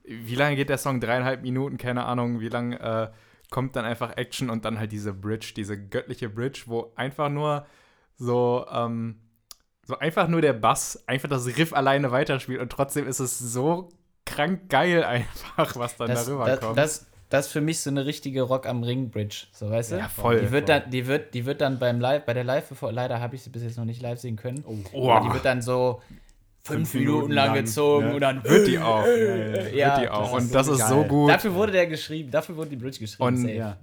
wie lange geht der Song? Dreieinhalb Minuten, keine Ahnung, wie lange äh, kommt dann einfach Action und dann halt diese Bridge, diese göttliche Bridge, wo einfach nur so, ähm, so einfach nur der Bass, einfach das Riff alleine weiterspielt und trotzdem ist es so krank geil einfach, was dann Das, darüber das, kommt. das, das ist für mich so eine richtige Rock am Ring Bridge, so weißt du? Ja, voll, Die wird voll. dann, die wird, die wird dann beim Live, bei der Live, leider habe ich sie bis jetzt noch nicht live sehen können. Oh. Die wird dann so fünf, Fünf Minuten Minuten lang gezogen ne? und dann wird die auch. Ja, wird die auch. das Und ist das so ist geil. so gut. Dafür wurde der geschrieben, dafür wurde die Bridge geschrieben. Und- safe. Ja.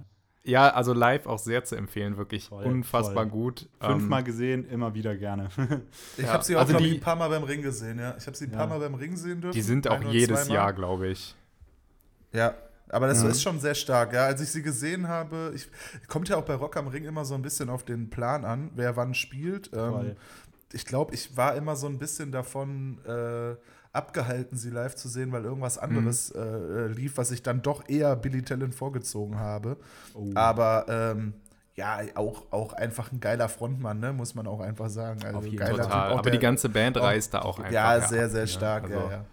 Ja, also live auch sehr zu empfehlen, wirklich Voll, unfassbar voll. gut. Fünfmal Ähm, gesehen, immer wieder gerne. Ich Ja, habe sie auch, also die- ein paar Mal beim Ring gesehen, ja. Ich habe sie ein paar Ja. Mal beim Ring sehen dürfen. die sind auch jedes. Jahr, glaube ich. Ja, aber das Mhm. ist schon sehr stark. Ja, als ich sie gesehen habe, ich, kommt ja auch bei Rock am Ring immer so ein bisschen auf den Plan an, wer wann spielt. Ähm, ich glaube, ich war immer so ein bisschen davon äh, abgehalten, sie live zu sehen, weil irgendwas Mhm. anderes äh, äh, lief, was ich dann doch eher Billy Talent vorgezogen habe. Oh. Aber ähm, ja, auch, auch einfach ein geiler Frontmann, ne? muss man auch einfach sagen. Also Auf jeden geiler. Typ. Total. Auch Aber der- die ganze Band reißt da auch einfach. Ja, sehr, sehr stark. Also, ja, ja.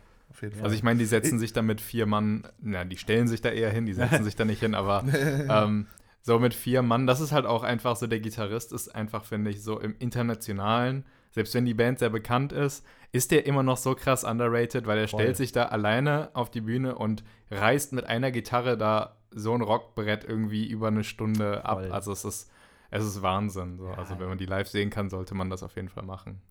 Also ich meine, die setzen sich da mit vier Mann, na, die stellen sich da eher hin, die setzen sich da nicht hin, aber ähm, so mit vier Mann, das ist halt auch einfach so, der Gitarrist ist einfach, finde ich, so im Internationalen, selbst wenn die Band sehr bekannt ist, ist der immer noch so krass underrated, weil er Voll. stellt sich da alleine auf die Bühne und reißt mit einer Gitarre da so ein Rockbrett irgendwie über eine Stunde ab. Voll. Also es ist, es ist Wahnsinn. So. Also wenn man die live sehen kann, sollte man das auf jeden Fall machen.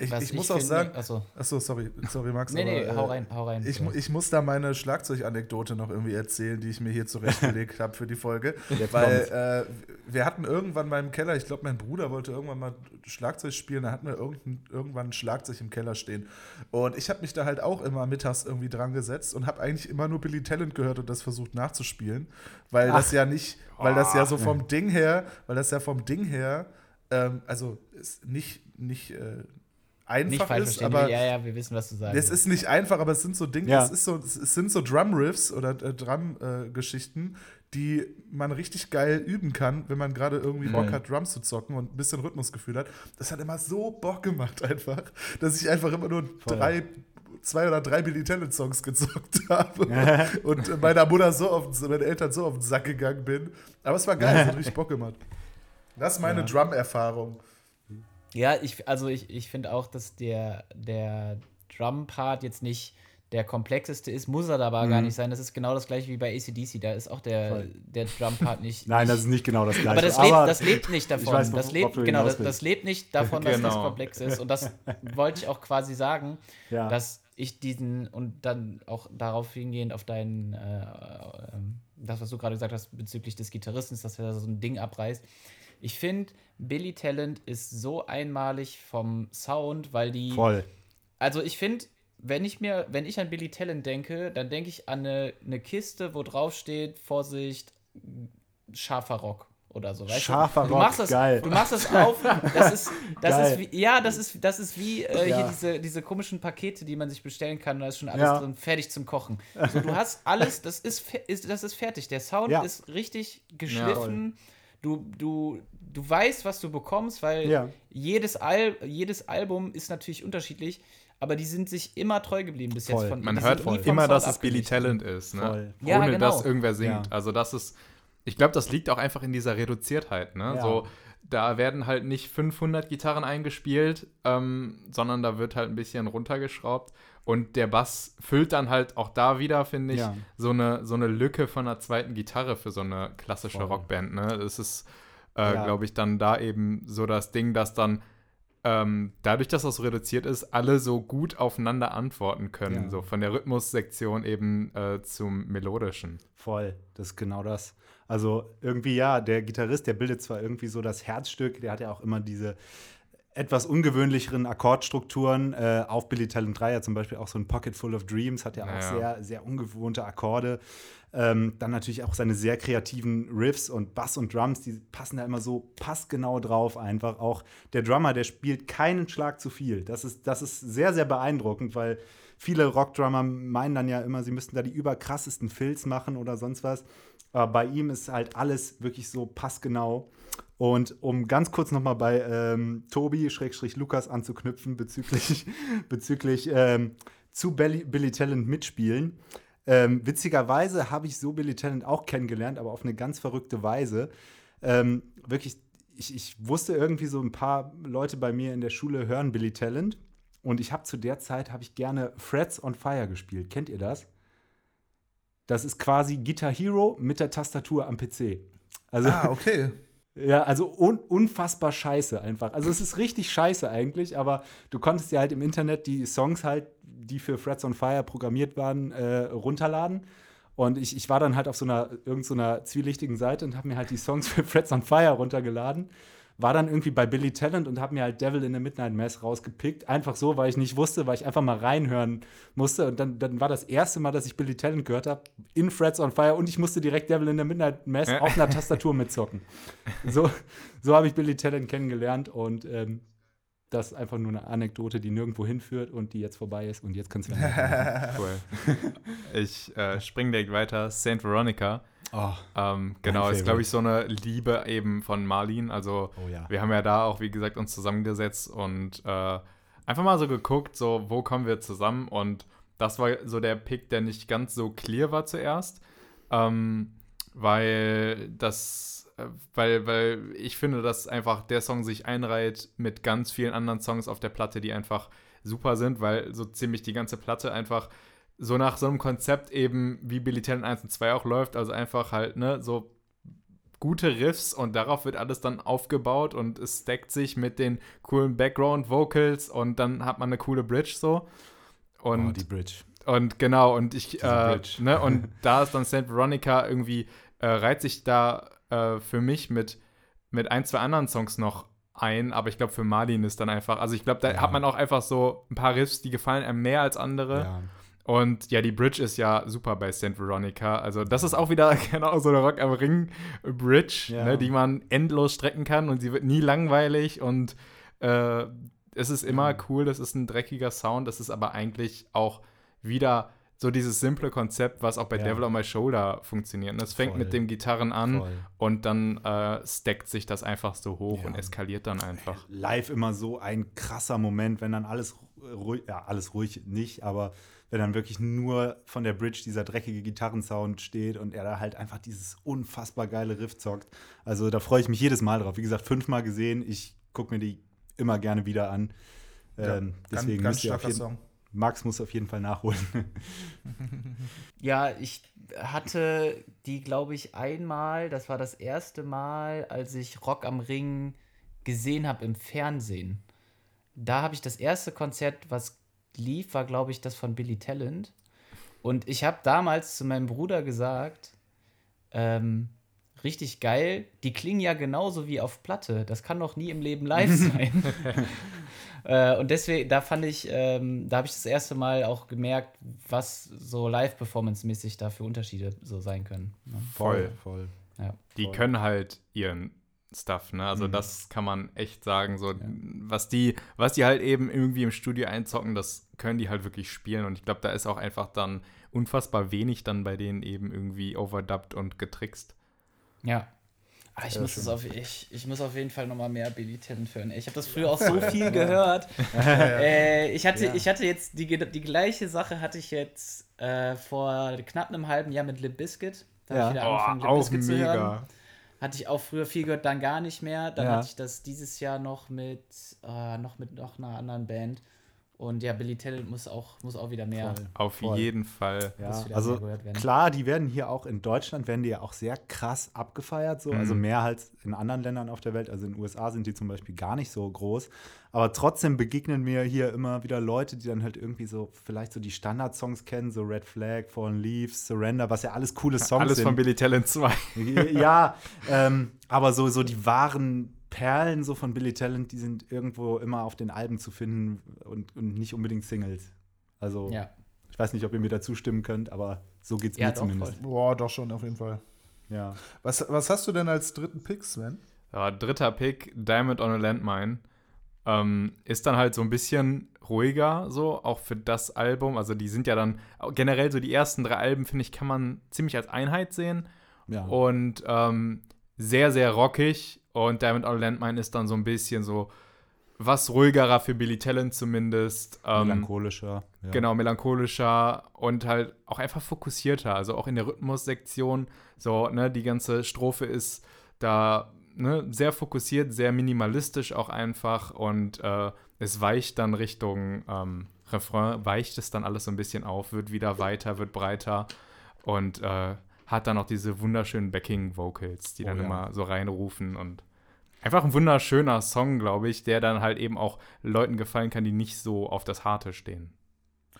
Ich, Was ich muss auch sagen, Achso. achso, sorry, sorry, Max. Nee, nee, aber, hau äh, rein, hau rein. Ich, ich muss da meine Schlagzeuganekdote noch irgendwie erzählen, die ich mir hier zurechtgelegt habe für die Folge. Jetzt Weil äh, wir hatten irgendwann mal im Keller, ich glaube, mein Bruder wollte irgendwann mal Schlagzeug spielen, da hatten wir irgendein, irgendwann ein Schlagzeug im Keller stehen. Und ich habe mich da halt auch immer mittags irgendwie dran gesetzt und habe eigentlich immer nur Billy Talent gehört und das versucht nachzuspielen. Weil das ja nicht, weil das ja so vom Ding her, weil das ja vom Ding her, ähm, also ist nicht, nicht äh, einfach ist, aber ja, ja, wir wissen, was du sagst. es ist nicht einfach, aber es sind so Dinge, Ja. es, ist so, es sind so Drum-Riffs oder äh, Drum-Geschichten, die man richtig geil üben kann, wenn man gerade irgendwie Bock hat, Drums zu zocken und ein bisschen Rhythmusgefühl hat. Das hat immer so Bock gemacht einfach, dass ich einfach immer nur Voll. drei, zwei oder drei Billy Talent Songs gezockt habe und, meiner Mutter so auf, den- meinen Eltern so auf den Sack gegangen bin. Aber es war geil, es hat richtig Bock gemacht. Das ist meine Ja. Drum-Erfahrung. Ja, ich, also ich, ich finde auch, dass der, der Drum-Part jetzt nicht der komplexeste ist, muss er aber gar nicht sein. Das ist genau das gleiche wie bei ACDC. Da ist auch der, Voll. der Drum-Part nicht. Nein, nicht, das ist nicht genau das gleiche. aber das lebt, das lebt nicht davon. weiß, das lebt, genau, das, das lebt nicht davon, dass das Genau. komplex ist. Und das wollte ich auch quasi sagen, ja. dass ich diesen und dann auch darauf hingehend auf deinen, äh, ähm, das, was du gerade gesagt hast bezüglich des Gitarristen, dass er da so ein Ding abreißt. Ich finde, Billy Talent ist so einmalig vom Sound, weil die. Voll. Also ich finde, wenn ich mir, wenn ich an Billy Talent denke, dann denke ich an eine, eine Kiste, wo drauf steht, Vorsicht, scharfer Rock oder so. Weißt Scharfer du? Du Rock, machst das, geil. Du machst das auf. Das ist, das Geil. ist wie, ja, das ist, das ist wie äh, hier Ja. diese, diese komischen Pakete, die man sich bestellen kann. Da ist schon alles Ja. drin, fertig zum Kochen. So, du hast alles, das ist, ist, das ist fertig. Der Sound Ja. ist richtig geschliffen. Du, du, du weißt, was du bekommst, weil Ja. jedes, Al jedes Album ist natürlich unterschiedlich, aber die sind sich immer treu geblieben bis Voll. jetzt. Von, Man hört immer, Sound dass es Billy. Talent ist, ne? Ja, Ohne genau. dass irgendwer singt. Ja. Also das ist, ich glaube, das liegt auch einfach in dieser Reduziertheit, ne? Ja. So, da werden halt nicht 500 Gitarren eingespielt, ähm, sondern da wird halt ein bisschen runtergeschraubt und der Bass füllt dann halt auch da wieder, finde ich, Ja. so, eine, so eine Lücke von einer zweiten Gitarre für so eine klassische Voll. Rockband, ne? Das ist, äh, Ja. glaube ich, dann da eben so das Ding, dass dann ähm, dadurch, dass das reduziert ist, alle so gut aufeinander antworten können. Ja. So von der Rhythmussektion eben äh, zum Melodischen. Voll, das ist genau das. Also irgendwie ja, der Gitarrist, der bildet zwar irgendwie so das Herzstück, der hat ja auch immer diese etwas ungewöhnlicheren Akkordstrukturen. Äh, auf Billy Talent 3 ja zum Beispiel auch so ein Pocket Full of Dreams, hat ja auch Naja. sehr, sehr ungewohnte Akkorde. Ähm, dann natürlich auch seine sehr kreativen Riffs und Bass und Drums, die passen da immer so passgenau drauf einfach. Auch der Drummer, der spielt keinen Schlag zu viel. Das ist, das ist sehr, sehr beeindruckend, weil viele Rockdrummer meinen dann ja immer, sie müssten da die überkrassesten Fills machen oder sonst was. Aber bei ihm ist halt alles wirklich so passgenau. Und um ganz kurz nochmal bei ähm, Tobi, Schrägstrich Lukas anzuknüpfen bezüglich, bezüglich ähm, zu Billy, Billy Talent mitspielen. Ähm, witzigerweise habe ich so Billy Talent auch kennengelernt, aber auf eine ganz verrückte Weise. Ähm, wirklich, ich, ich wusste irgendwie so ein paar Leute bei mir in der Schule hören Billy Talent. Und ich habe zu der Zeit habe ich gerne Frets on Fire gespielt. Kennt ihr das? Das ist quasi Guitar Hero mit der Tastatur am PC. Also, Ah, okay. Ja, also un unfassbar scheiße einfach. Also es ist richtig scheiße eigentlich, aber du konntest dir halt im Internet die Songs halt, die für Frets on Fire programmiert waren, äh, runterladen. Und ich, ich war dann halt auf so einer irgend so zwielichtigen Seite und habe mir halt die Songs für Frets on Fire runtergeladen. War dann irgendwie bei Billy Talent und habe mir halt Devil in the Midnight Mass rausgepickt. Einfach so, weil ich nicht wusste, weil ich einfach mal reinhören musste. Und dann, dann war das erste Mal, dass ich Billy Talent gehört habe, in Frets on Fire. Und ich musste direkt Devil in the Midnight Mass auf einer Tastatur mitzocken. So, so habe ich Billy Talent kennengelernt und ähm, das ist einfach nur eine Anekdote, die nirgendwo hinführt und die jetzt vorbei ist und jetzt kannst du Cool. ich äh, spring direkt weiter. Saint Veronica. Oh, Ähm, genau, ist glaube ich so eine Liebe eben von Marlin. Also oh ja. wir haben ja da auch, wie gesagt, uns zusammengesetzt und äh, einfach mal so geguckt, so wo kommen wir zusammen und das war so der Pick, der nicht ganz so clear war zuerst, ähm, weil das, äh, weil, weil ich finde, dass einfach der Song sich einreiht mit ganz vielen anderen Songs auf der Platte, die einfach super sind, weil so ziemlich die ganze Platte einfach so nach so einem Konzept eben wie Billy Talent 1 und 2 auch läuft, also einfach halt, ne, so gute Riffs und darauf wird alles dann aufgebaut und es stackt sich mit den coolen Background-Vocals und dann hat man eine coole Bridge so. Und oh, die Bridge. und genau, und ich, äh, ne, und da ist dann St. Veronica irgendwie, äh, reiht sich da äh, für mich mit, mit ein, zwei anderen Songs noch ein, aber ich glaube, für Marlin ist dann einfach, also ich glaube, da Ja. hat man auch einfach so ein paar Riffs, die gefallen einem mehr als andere. Ja. Und ja, die Bridge ist ja super bei St. Veronica. Also, das ist auch wieder genau so eine Rock am Ring Bridge, Ja. ne, die man endlos strecken kann und sie wird nie langweilig und äh, es ist immer cool, das ist ein dreckiger Sound, das ist aber eigentlich auch wieder so dieses simple Konzept, was auch bei Ja. Devil on My Shoulder funktioniert. Und Es fängt Voll. mit dem Gitarren an Voll. und dann äh, stackt sich das einfach so hoch Ja. und eskaliert dann einfach. Live immer so ein krasser Moment, wenn dann alles ruhig, ja, alles ruhig nicht, aber wenn dann wirklich nur von der Bridge dieser dreckige Gitarrensound steht und er da halt einfach dieses unfassbar geile Riff zockt. Also da freue ich mich jedes Mal drauf. Wie gesagt, fünfmal gesehen. Ich gucke mir die immer gerne wieder an. Ähm, deswegen ganz müsst auf starker jeden, Song. Max muss auf jeden Fall nachholen. Ja, ich hatte die, glaube ich, einmal, das war das erste Mal, als ich Rock am Ring gesehen habe im Fernsehen. Da habe ich das erste Konzert, was lief, war, glaube ich, das von Billy Talent. Und ich habe damals zu meinem Bruder gesagt, ähm, richtig geil, die klingen ja genauso wie auf Platte. Das kann doch nie im Leben live sein. äh, und deswegen, da fand ich, ähm, da habe ich das erste Mal auch gemerkt, was so live-performance-mäßig da für Unterschiede so sein können. Ne? Voll. voll. Ja. Die Voll. können halt ihren Stuff, ne? Also Mhm. das kann man echt sagen. So, was die, was die halt eben irgendwie im Studio einzocken, das können die halt wirklich spielen. Und ich glaube, da ist auch einfach dann unfassbar wenig dann bei denen eben irgendwie overdubbed und getrickst. Ja. Ah, ich, muss das auf, ich, ich muss auf jeden Fall noch mal mehr Billy Talent hören. Ich habe das früher auch so viel gehört. äh, ich, hatte, Ja. ich hatte jetzt, die, die gleiche Sache hatte ich jetzt äh, vor knapp einem halben Jahr mit Limp Bizkit. Da Ja. habe ich wieder angefangen, Limp auch Bizkit zu hören. Hatte ich auch früher viel gehört, dann gar nicht mehr. Dann Ja. hatte ich das dieses Jahr noch mit, äh, noch mit noch einer anderen Band. Und ja, Billy Talent muss auch, muss auch wieder mehr. Voll. Auf Voll. jeden Fall. Ja, also mehr gehört werden. klar, die werden hier auch in Deutschland werden die ja auch sehr krass abgefeiert, so, also Mhm. mehr als in anderen Ländern auf der Welt. Also in den USA sind die zum Beispiel gar nicht so groß. Aber trotzdem begegnen mir hier immer wieder Leute, die dann halt irgendwie so vielleicht so die Standardsongs kennen, so Red Flag, Fallen Leaves, Surrender, was ja alles coole Songs Alles sind. von Billy Talent 2. ja, ähm, aber so, so die wahren Perlen so von Billy Talent, die sind irgendwo immer auf den Alben zu finden und, und nicht unbedingt Singles. Also, Ja. ich weiß nicht, ob ihr mir da zustimmen könnt, aber so geht's Ja, mir doch, zumindest. Boah, doch schon, auf jeden Fall. Ja. Was, was hast du denn als dritten Pick, Sven? Ja, dritter Pick, Diamond on a Landmine. Ähm, ist dann halt so ein bisschen ruhiger, so, auch für das Album. Also, die sind ja dann generell so die ersten drei Alben, finde ich, kann man ziemlich als Einheit sehen. ja. Und ähm, sehr, sehr rockig. Und Diamond on a Landmine ist dann so ein bisschen so was ruhigerer für Billy Talent zumindest. Ähm, Melancholischer. Ja. Genau, melancholischer und halt auch einfach fokussierter. Also auch in der Rhythmussektion, so, ne, die ganze Strophe ist da ne, sehr fokussiert, sehr minimalistisch auch einfach und äh, es weicht dann Richtung ähm, Refrain, weicht es dann alles so ein bisschen auf, wird wieder weiter, wird breiter und äh, hat dann auch diese wunderschönen Backing-Vocals, die Oh dann ja. immer so reinrufen und einfach ein wunderschöner Song, glaube ich, der dann halt eben auch Leuten gefallen kann, die nicht so auf das Harte stehen.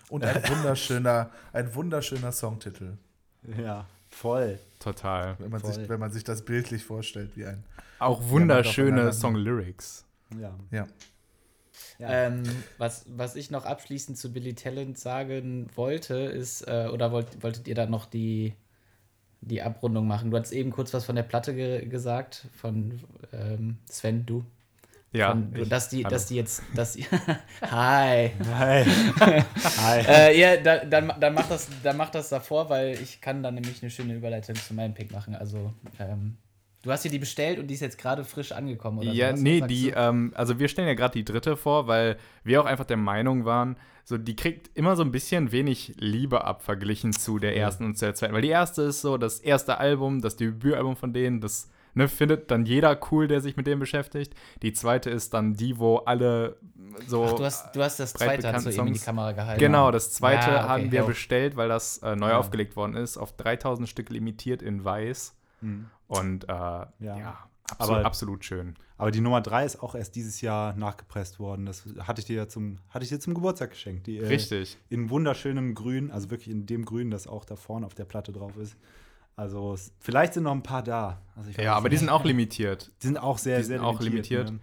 Und ein wunderschöner, ein wunderschöner Songtitel, Ja, voll. Total. wenn man, Voll. sich, wenn man sich das bildlich vorstellt, wie ein. Auch Ja, wunderschöne Song-Lyrics. Ja. Ja. Ähm, was, was ich noch abschließend zu Billy Talent sagen wollte, ist, äh, oder wollt, wolltet ihr da noch die, die Abrundung machen? Du hattest eben kurz was von der Platte ge gesagt, von ähm, Sven, du. Ja, von, ich- dass, die, hallo. dass die jetzt, dass die, Hi. Hi. Hi. äh, ja, da, dann, dann, mach das, dann mach das davor, weil ich kann dann nämlich eine schöne Überleitung zu meinem Pick machen. Also, ähm, du hast dir die bestellt und die ist jetzt gerade frisch angekommen, oder? ja, was? nee, die, ähm, also wir stellen ja gerade die dritte vor, weil wir auch einfach der Meinung waren, so die kriegt immer so ein bisschen wenig Liebe ab verglichen zu der ersten und zu der zweiten. Weil die erste ist so das erste Album, das Debütalbum von denen, das ne, findet dann jeder cool, der sich mit dem beschäftigt. Die zweite ist dann die, wo alle so. Ach, du hast, du hast das zweite hast du eben in die. Kamera gehalten. Genau, das zweite Ja, okay, haben wir ja. bestellt, weil das äh, neu Ja. aufgelegt worden ist, auf 3000 Stück limitiert in weiß. Mhm. Und äh, ja, absolut, Aber- absolut schön. Aber die Nummer 3 ist auch erst dieses Jahr nachgepresst worden. Das hatte ich dir ja zum, hatte ich dir zum Geburtstag geschenkt. Die, äh, Richtig. In wunderschönem Grün, also wirklich in dem Grün, das auch da vorne auf der Platte drauf ist. Also vielleicht sind noch ein paar da. Also Ja, aber die sind auch limitiert. Die sind auch sehr, die sehr sind auch limitiert. Ne?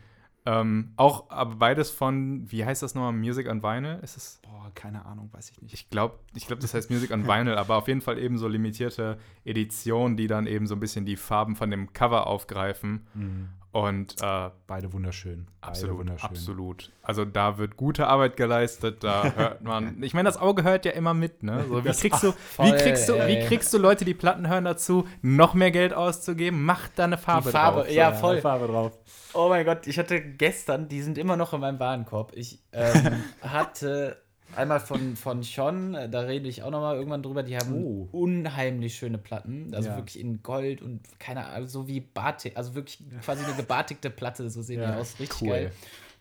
Ähm, auch aber beides von, wie heißt das nochmal, Music on Vinyl? Ist es? Boah, keine Ahnung, weiß ich nicht. Ich glaube, ich glaub, das heißt Music on Vinyl, aber auf jeden Fall eben so limitierte Editionen, die dann eben so ein bisschen die Farben von dem Cover aufgreifen. Mhm. Und äh, Beide wunderschön. Beide Absolut, wunderschön. absolut. Also da wird gute Arbeit geleistet, da hört man. Ich meine, das Auge hört ja immer mit, ne? So, wie, kriegst du, wie, kriegst du, wie kriegst du Leute, die Platten hören, dazu, noch mehr Geld auszugeben? Mach da eine Farbe, Farbe, drauf. ja, Ja, voll. Farbe drauf. Oh mein Gott, ich hatte gestern, die sind immer noch in meinem Warenkorb. Ich ähm, hatte einmal von, von Sean, äh, da rede ich auch noch mal irgendwann drüber, die haben Oh. unheimlich schöne Platten. Also Ja. wirklich in Gold und keine Ahnung, so wie Batik, also wirklich quasi eine gebatikte Platte, so sehen Ja, die aus. Richtig cool. geil.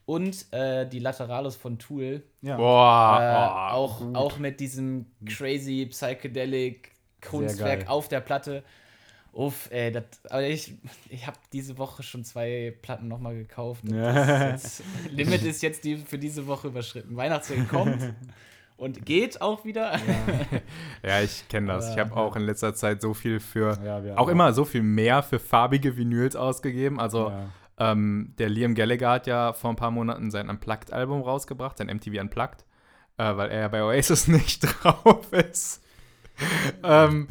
Und äh, die Lateralos von Tool, Ja. Boah, äh, oh, auch, gut. auch mit diesem crazy Psychedelic Kunstwerk auf der Platte. Uff, ey, das, aber ich, ich habe diese Woche schon zwei Platten nochmal gekauft. Und Ja. das ist jetzt, Limit ist jetzt die, für diese Woche überschritten. Weihnachtsgeld kommt und geht auch wieder. Ja, ich kenne das. Ich Aber, habe auch in letzter Zeit so viel für, Ja, wir auch immer so viel mehr für farbige Vinyls ausgegeben. Also Ja. ähm, der Liam Gallagher hat ja vor ein paar Monaten sein Unplugged-Album rausgebracht, sein MTV Unplugged, äh, weil er ja bei Oasis nicht drauf ist. ähm,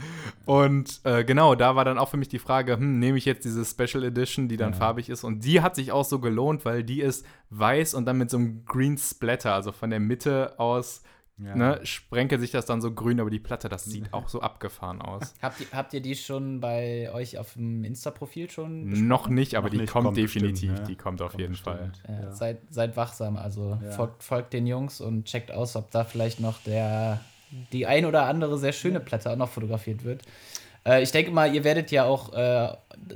und äh, genau, da war dann auch für mich die Frage, hm, nehme ich jetzt diese Special Edition, die dann Ja. farbig ist? Und die hat sich auch so gelohnt, weil die ist weiß und dann mit so einem Green Splatter, also von der Mitte aus Ja. ne, sprenkelt sich das dann so grün, aber die Platte, das sieht auch so abgefahren aus. habt, ihr, habt ihr die schon bei euch auf dem Insta-Profil schon? Noch nicht, aber Noch die nicht, kommt, kommt definitiv. bestimmt, ja. Die kommt auf Kommt jeden bestimmt. Fall. Ja, Ja. Seid, seid wachsam, also Ja. folgt, folgt den Jungs und checkt aus, ob da vielleicht noch der die ein oder andere sehr schöne Platte auch noch fotografiert wird. Äh, ich denke mal, ihr werdet ja auch äh,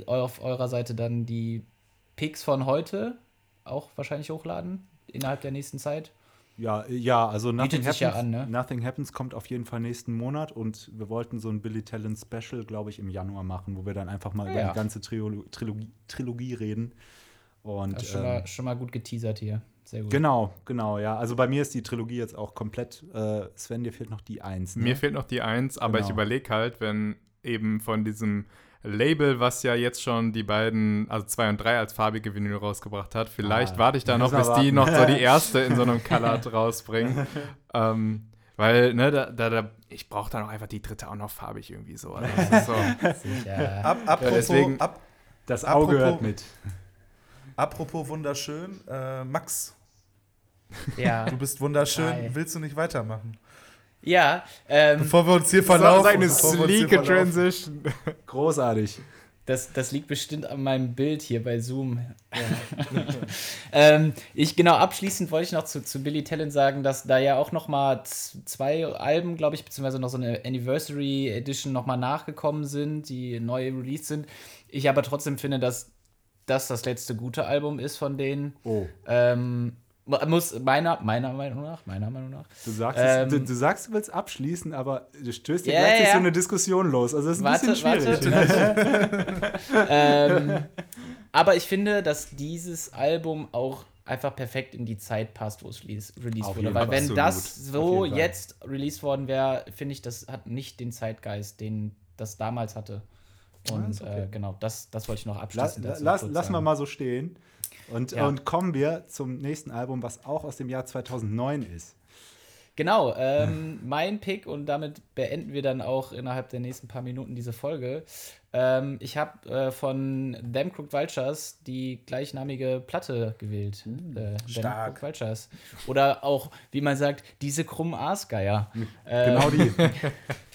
auf eurer Seite dann die Pics von heute auch wahrscheinlich hochladen innerhalb der nächsten Zeit. Ja, ja, also Nothing Happens, ja an, ne? Nothing Happens kommt auf jeden Fall nächsten Monat und wir wollten so ein Billy Talent Special, glaube ich, im Januar machen, wo wir dann einfach mal über Ja. die ganze Triolo Trilogie, Trilogie reden. Und Das ist schon, ähm, mal, schon mal gut geteasert hier. Sehr gut. genau, genau, ja. Also bei mir ist die Trilogie jetzt auch komplett. Äh, Sven, dir fehlt noch die Eins. Ne? Mir fehlt noch die Eins, aber Genau. ich überlege halt, wenn eben von diesem Label, was ja jetzt schon die beiden, also 2 und 3 als farbige Vinyl rausgebracht hat. Vielleicht Ah, warte ich da noch, bis die noch so die erste in so einem Colored rausbringen. ähm, weil, ne, da, da, da ich brauche da noch einfach die dritte auch noch farbig irgendwie so. Also das so. Sicher. Ab, apropos, deswegen- ab, Das Auge Apropos- hört mit. apropos wunderschön, äh, Max, ja. du bist wunderschön. Hi. Willst du nicht weitermachen? ja, ähm, Bevor wir uns hier Das verlaufen. wir uns hier sleeke. Transition. Großartig. Das, das liegt bestimmt an meinem Bild hier bei Zoom. ähm, ich genau abschließend wollte ich noch zu, zu Billy Talent sagen, dass da ja auch noch mal zwei Alben, glaube ich, beziehungsweise noch so eine Anniversary Edition noch mal nachgekommen sind, die neu released sind. Ich aber trotzdem finde, dass das das letzte gute Album ist von denen. Oh. Ähm, muss meiner, meiner Meinung nach, meiner Meinung nach. Du sagst, Ähm, du, du sagst, du willst abschließen, aber du stößt dir Ja, gleichzeitig ja. so eine Diskussion los. Also es ist ein Warte, bisschen schwierig. warte. ähm, aber ich finde, dass dieses Album auch einfach perfekt in die Zeit passt, wo es release, released wurde. Weil wenn Absolut. das so jetzt released worden wäre, finde ich, das hat nicht den Zeitgeist, den das damals hatte. Und ist okay. äh, genau, das, das wollte ich noch Lass, abschließen. dazu lass, kurz lassen wir mal so stehen. Und, Ja. und kommen wir zum nächsten Album, was auch aus dem Jahr 2009 ist. Genau, ähm, mein Pick und damit beenden wir dann auch innerhalb der nächsten paar Minuten diese Folge. Ähm, ich habe äh, von Them Crooked Vultures die gleichnamige Platte gewählt. äh, Them stark. Crooked Vultures. Oder auch, wie man sagt, diese krummen Aasgeier. Äh, Genau die.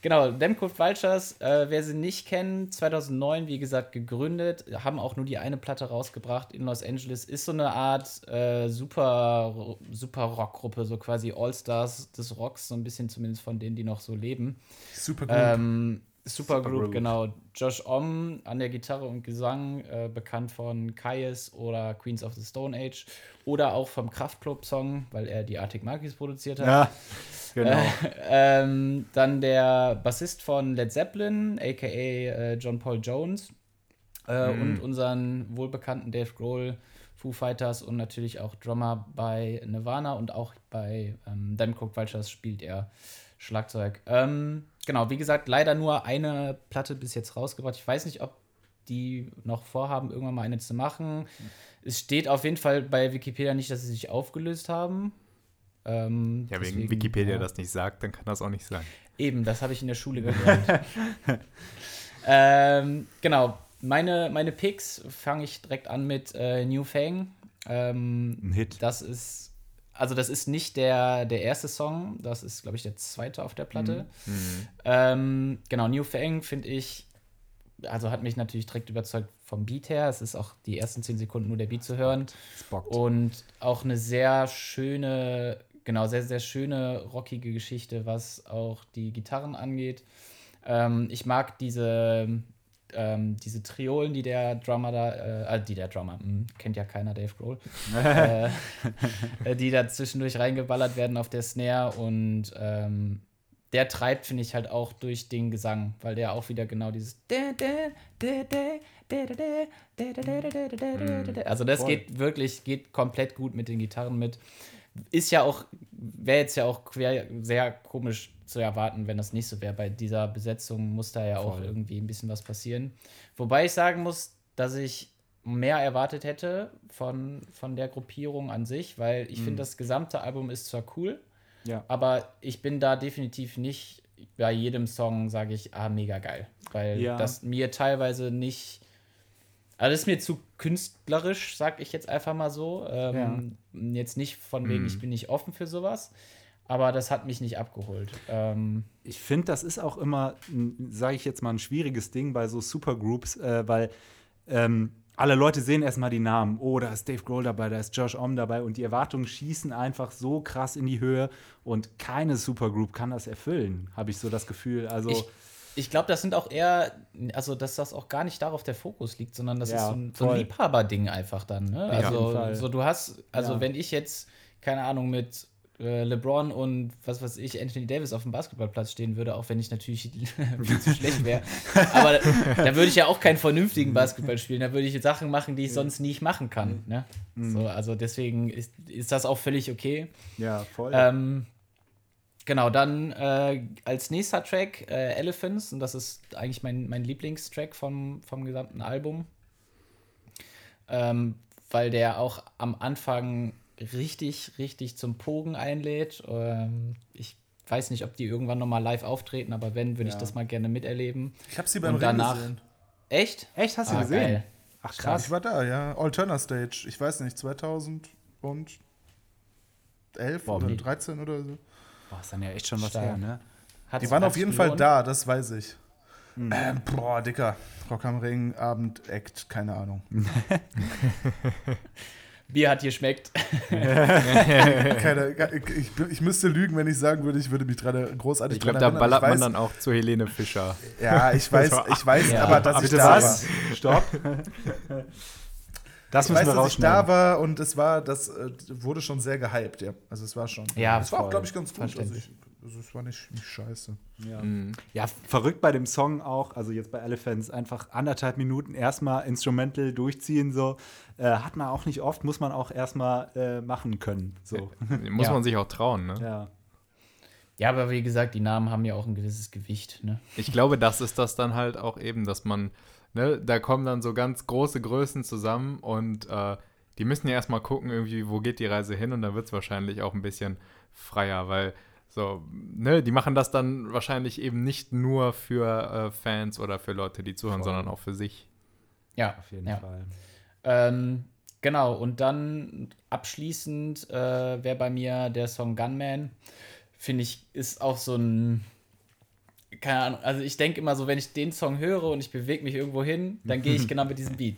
Genau, Crooked Vultures, äh, wer sie nicht kennt, 2009, wie gesagt, gegründet, haben auch nur die eine Platte rausgebracht in Los Angeles. Ist so eine Art äh, super, super Rockgruppe, so quasi All-Stars des Rocks, so ein bisschen zumindest von denen, die noch so leben. Super gut. Ähm, Supergroup, Supergroup. genau. Josh Om an der Gitarre und Gesang, äh, bekannt von Kaius oder Queens of the Stone Age oder auch vom Kraftklub-Song, weil er die Arctic Monkeys produziert hat. Ja, genau. Ähm, dann der Bassist von Led Zeppelin, aka äh, John Paul Jones. Äh, Und unseren wohlbekannten Dave Grohl, Foo Fighters und natürlich auch Drummer bei Nirvana und auch bei ähm, Crooked Vultures spielt er Schlagzeug. Ähm, genau, wie gesagt, leider nur eine Platte bis jetzt rausgebracht. Ich weiß nicht, ob die noch vorhaben, irgendwann mal eine zu machen. Es steht auf jeden Fall bei Wikipedia nicht, dass sie sich aufgelöst haben. Ähm, Ja, wegen deswegen, Wikipedia ja. das nicht sagt, dann kann das auch nicht sein. Eben, das habe ich in der Schule gelernt. ähm, genau, meine, meine Picks fange ich direkt an mit äh, New Fang. Ähm, Ein Hit. das ist, also das ist nicht der, der erste Song, das ist, glaube ich, der zweite auf der Platte. Ähm, genau, New Fang finde ich, also hat mich natürlich direkt überzeugt vom Beat her. Es ist auch die ersten zehn Sekunden nur der Beat zu hören. Und auch eine sehr schöne, genau, sehr, sehr schöne, rockige Geschichte, was auch die Gitarren angeht. Ähm, ich mag diese, ähm, diese Triolen, die der Drummer da, äh, die der Drummer, hm, kennt ja keiner, Dave Grohl, äh, äh, die da zwischendurch reingeballert werden auf der Snare und ähm, der treibt, finde ich, halt auch durch den Gesang, weil der auch wieder genau dieses also das geht wirklich, geht komplett gut mit den Gitarren mit. Ist ja auch, wäre jetzt ja auch quer, sehr komisch zu erwarten, wenn das nicht so wäre. Bei dieser Besetzung muss da ja auch Voll. irgendwie ein bisschen was passieren. Wobei ich sagen muss, dass ich mehr erwartet hätte von, von der Gruppierung an sich, weil ich finde, das gesamte Album ist zwar cool, Ja. aber ich bin da definitiv nicht bei jedem Song, sage ich, ah, mega geil. Weil Ja. das mir teilweise nicht. Also, das ist mir zu künstlerisch, sag ich jetzt einfach mal so. Ähm, Jetzt nicht von wegen, ich bin nicht offen für sowas. Aber das hat mich nicht abgeholt. Ähm, Ich finde, das ist auch immer, sage ich jetzt mal, ein schwieriges Ding bei so Supergroups, äh, weil ähm, alle Leute sehen erstmal die Namen. Oh, da ist Dave Grohl dabei, da ist Josh Om dabei und die Erwartungen schießen einfach so krass in die Höhe und keine Supergroup kann das erfüllen, habe ich so das Gefühl. Also, ich ich glaube, das sind auch eher, also dass das auch gar nicht darauf der Fokus liegt, sondern das Ja, ist so ein, so ein. Liebhaberding einfach dann. Ne? Also, so du hast, also Ja. wenn ich jetzt, keine Ahnung, mit äh, LeBron und was weiß ich, Anthony Davis auf dem Basketballplatz stehen würde, auch wenn ich natürlich viel zu schlecht wäre. Aber da würde ich ja auch keinen vernünftigen Basketball spielen. Da würde ich Sachen machen, die ich sonst nicht machen kann. Ne? Mhm. So, also deswegen ist, ist das auch völlig okay. ja, voll. Ähm, Genau, dann äh, als nächster Track äh, Elephants, und das ist eigentlich mein, mein Lieblingstrack vom, vom gesamten Album. Ähm, weil der auch am Anfang richtig, richtig zum Pogen einlädt. Ähm, ich weiß nicht, ob die irgendwann nochmal live auftreten, aber wenn, würde ich Ja. das mal gerne miterleben. Ich habe sie beim Und Ring danach- gesehen. Echt? Echt, hast du Ah, gesehen? geil. Ach Ich krass. war da, ja. Alterna Stage. Ich weiß nicht, 2011 Boah, oder wie- 13 oder so. Boah, ist dann ja echt schon was Stark. her, ne? Hat's- Die waren auf jeden Fall da, das weiß ich. Mhm. Ähm, boah, Dicker. Rock am Ring, Abend, Act, keine Ahnung. Bier hat geschmeckt. keine, ich, ich müsste lügen, wenn ich sagen würde, ich würde mich gerade großartig Ich glaube, da erinnern. ballert ich man weiß, dann auch zu Helene Fischer. Ja, ich weiß, ich weiß Ja. aber, dass ich Bitte da was? war. Stopp. Das Ich müssen weiß, wir dass ich da war und es war, das äh, wurde schon sehr gehypt, ja. Also es war schon. Ja, es war auch, glaube ich, ganz gut. Also, ich, also es war nicht, nicht scheiße. Ja. Mhm. ja, verrückt bei dem Song auch, also jetzt bei Elephants, einfach anderthalb Minuten erstmal Instrumental durchziehen, so. Äh, hat man auch nicht oft, muss man auch erstmal äh, machen können. So. Muss Ja. man sich auch trauen, ne? ja. Ja, aber wie gesagt, die Namen haben ja auch ein gewisses Gewicht. Ne? Ich glaube, das ist das dann halt auch eben, dass man, ne, da kommen dann so ganz große Größen zusammen und äh, die müssen ja erstmal gucken, irgendwie, wo geht die Reise hin und dann wird es wahrscheinlich auch ein bisschen freier, weil so, ne, die machen das dann wahrscheinlich eben nicht nur für äh, Fans oder für Leute, die zuhören, Voll. sondern auch für sich. Ja, Auf jeden ja. Fall. Ähm, genau, und dann abschließend äh, wäre bei mir der Song Gunman. Finde ich, ist auch so ein. Keine Ahnung, also ich denke immer so, wenn ich den Song höre und ich bewege mich irgendwo hin, dann gehe ich genau mit diesem Beat.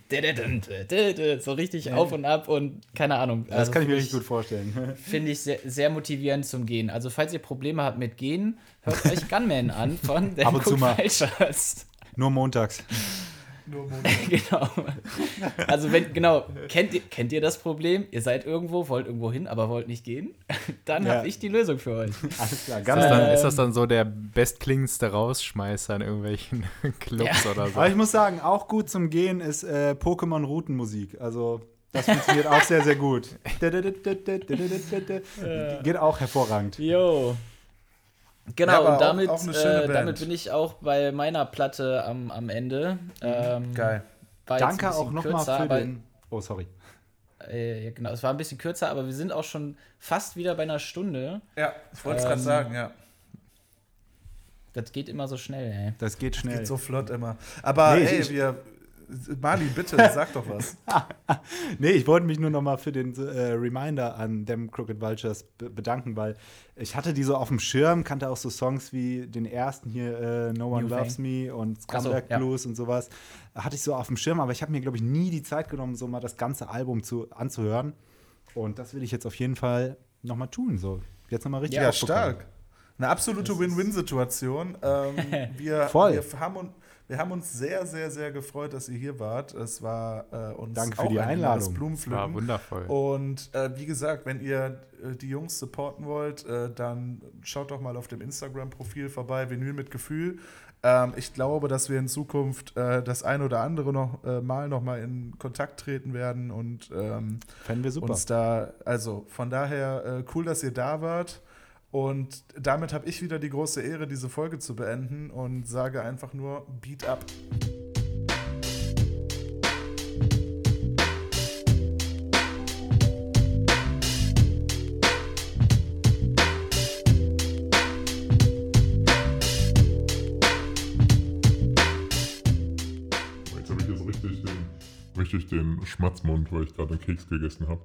So richtig auf und ab und keine Ahnung. Das Also kann ich mir richtig gut vorstellen. Finde ich sehr, sehr motivierend zum Gehen. Also, falls ihr Probleme habt mit Gehen, hört euch Gunman an von Ab und zu mal. Falschers. Nur montags. Nur genau. Also wenn, genau, kennt ihr, kennt ihr das Problem? Ihr seid irgendwo, wollt irgendwo hin, aber wollt nicht gehen? Dann Ja. habe ich die Lösung für euch. Alles klar, Ist das, ganz dann, Ähm. ist das dann so der bestklingendste Rausschmeißer in irgendwelchen Clubs oder so? Aber ich muss sagen, auch gut zum Gehen ist äh, Pokémon-Routenmusik. Also, das funktioniert auch sehr, sehr gut. Geht auch hervorragend. Jo. Genau, Ja, und damit, auch- auch äh, damit bin ich auch bei meiner Platte am, am Ende. Ähm, Geil. jetzt ein Danke auch nochmal für aber- den. Oh, sorry. Äh, ja, genau, es war ein bisschen kürzer, aber wir sind auch schon fast wieder bei einer Stunde. Ja, ich wollte es gerade Ähm, sagen, ja. Das geht immer so schnell, ey. Das geht schnell. Geht so flott immer. Aber Nee, ey, ich- wir. Mali, bitte, sag doch was. Nee, ich wollte mich nur noch mal für den äh, Reminder an Them Crooked Vultures be bedanken, weil ich hatte die so auf dem Schirm, kannte auch so Songs wie den ersten hier, äh, No One New Loves Fame. Me und Ach so, Scumbag ja. Blues und sowas. Hatte ich so auf dem Schirm, aber ich habe mir, glaube ich, nie die Zeit genommen, so mal das ganze Album zu, anzuhören. Und das will ich jetzt auf jeden Fall noch mal tun. So. Jetzt noch mal richtig Ja, stark. Eine absolute Win-Win-Situation. Ähm, wir, Voll. wir, haben uns, wir haben uns sehr, sehr, sehr gefreut, dass ihr hier wart. Es war äh, uns Danke für auch die Einladung. War Blumenpflücken. wundervoll. Und äh, wie gesagt, wenn ihr äh, die Jungs supporten wollt, äh, dann schaut doch mal auf dem Instagram-Profil vorbei, Vinyl mit Gefühl. Ähm, ich glaube, dass wir in Zukunft äh, das ein oder andere noch äh, Mal noch mal in Kontakt treten werden und ähm, Fänden wir super. uns da, also von daher äh, cool, dass ihr da wart. Und damit habe ich wieder die große Ehre, diese Folge zu beenden und sage einfach nur Beat up. Jetzt habe ich jetzt richtig den, richtig den Schmatzmund, weil ich gerade einen Keks gegessen habe.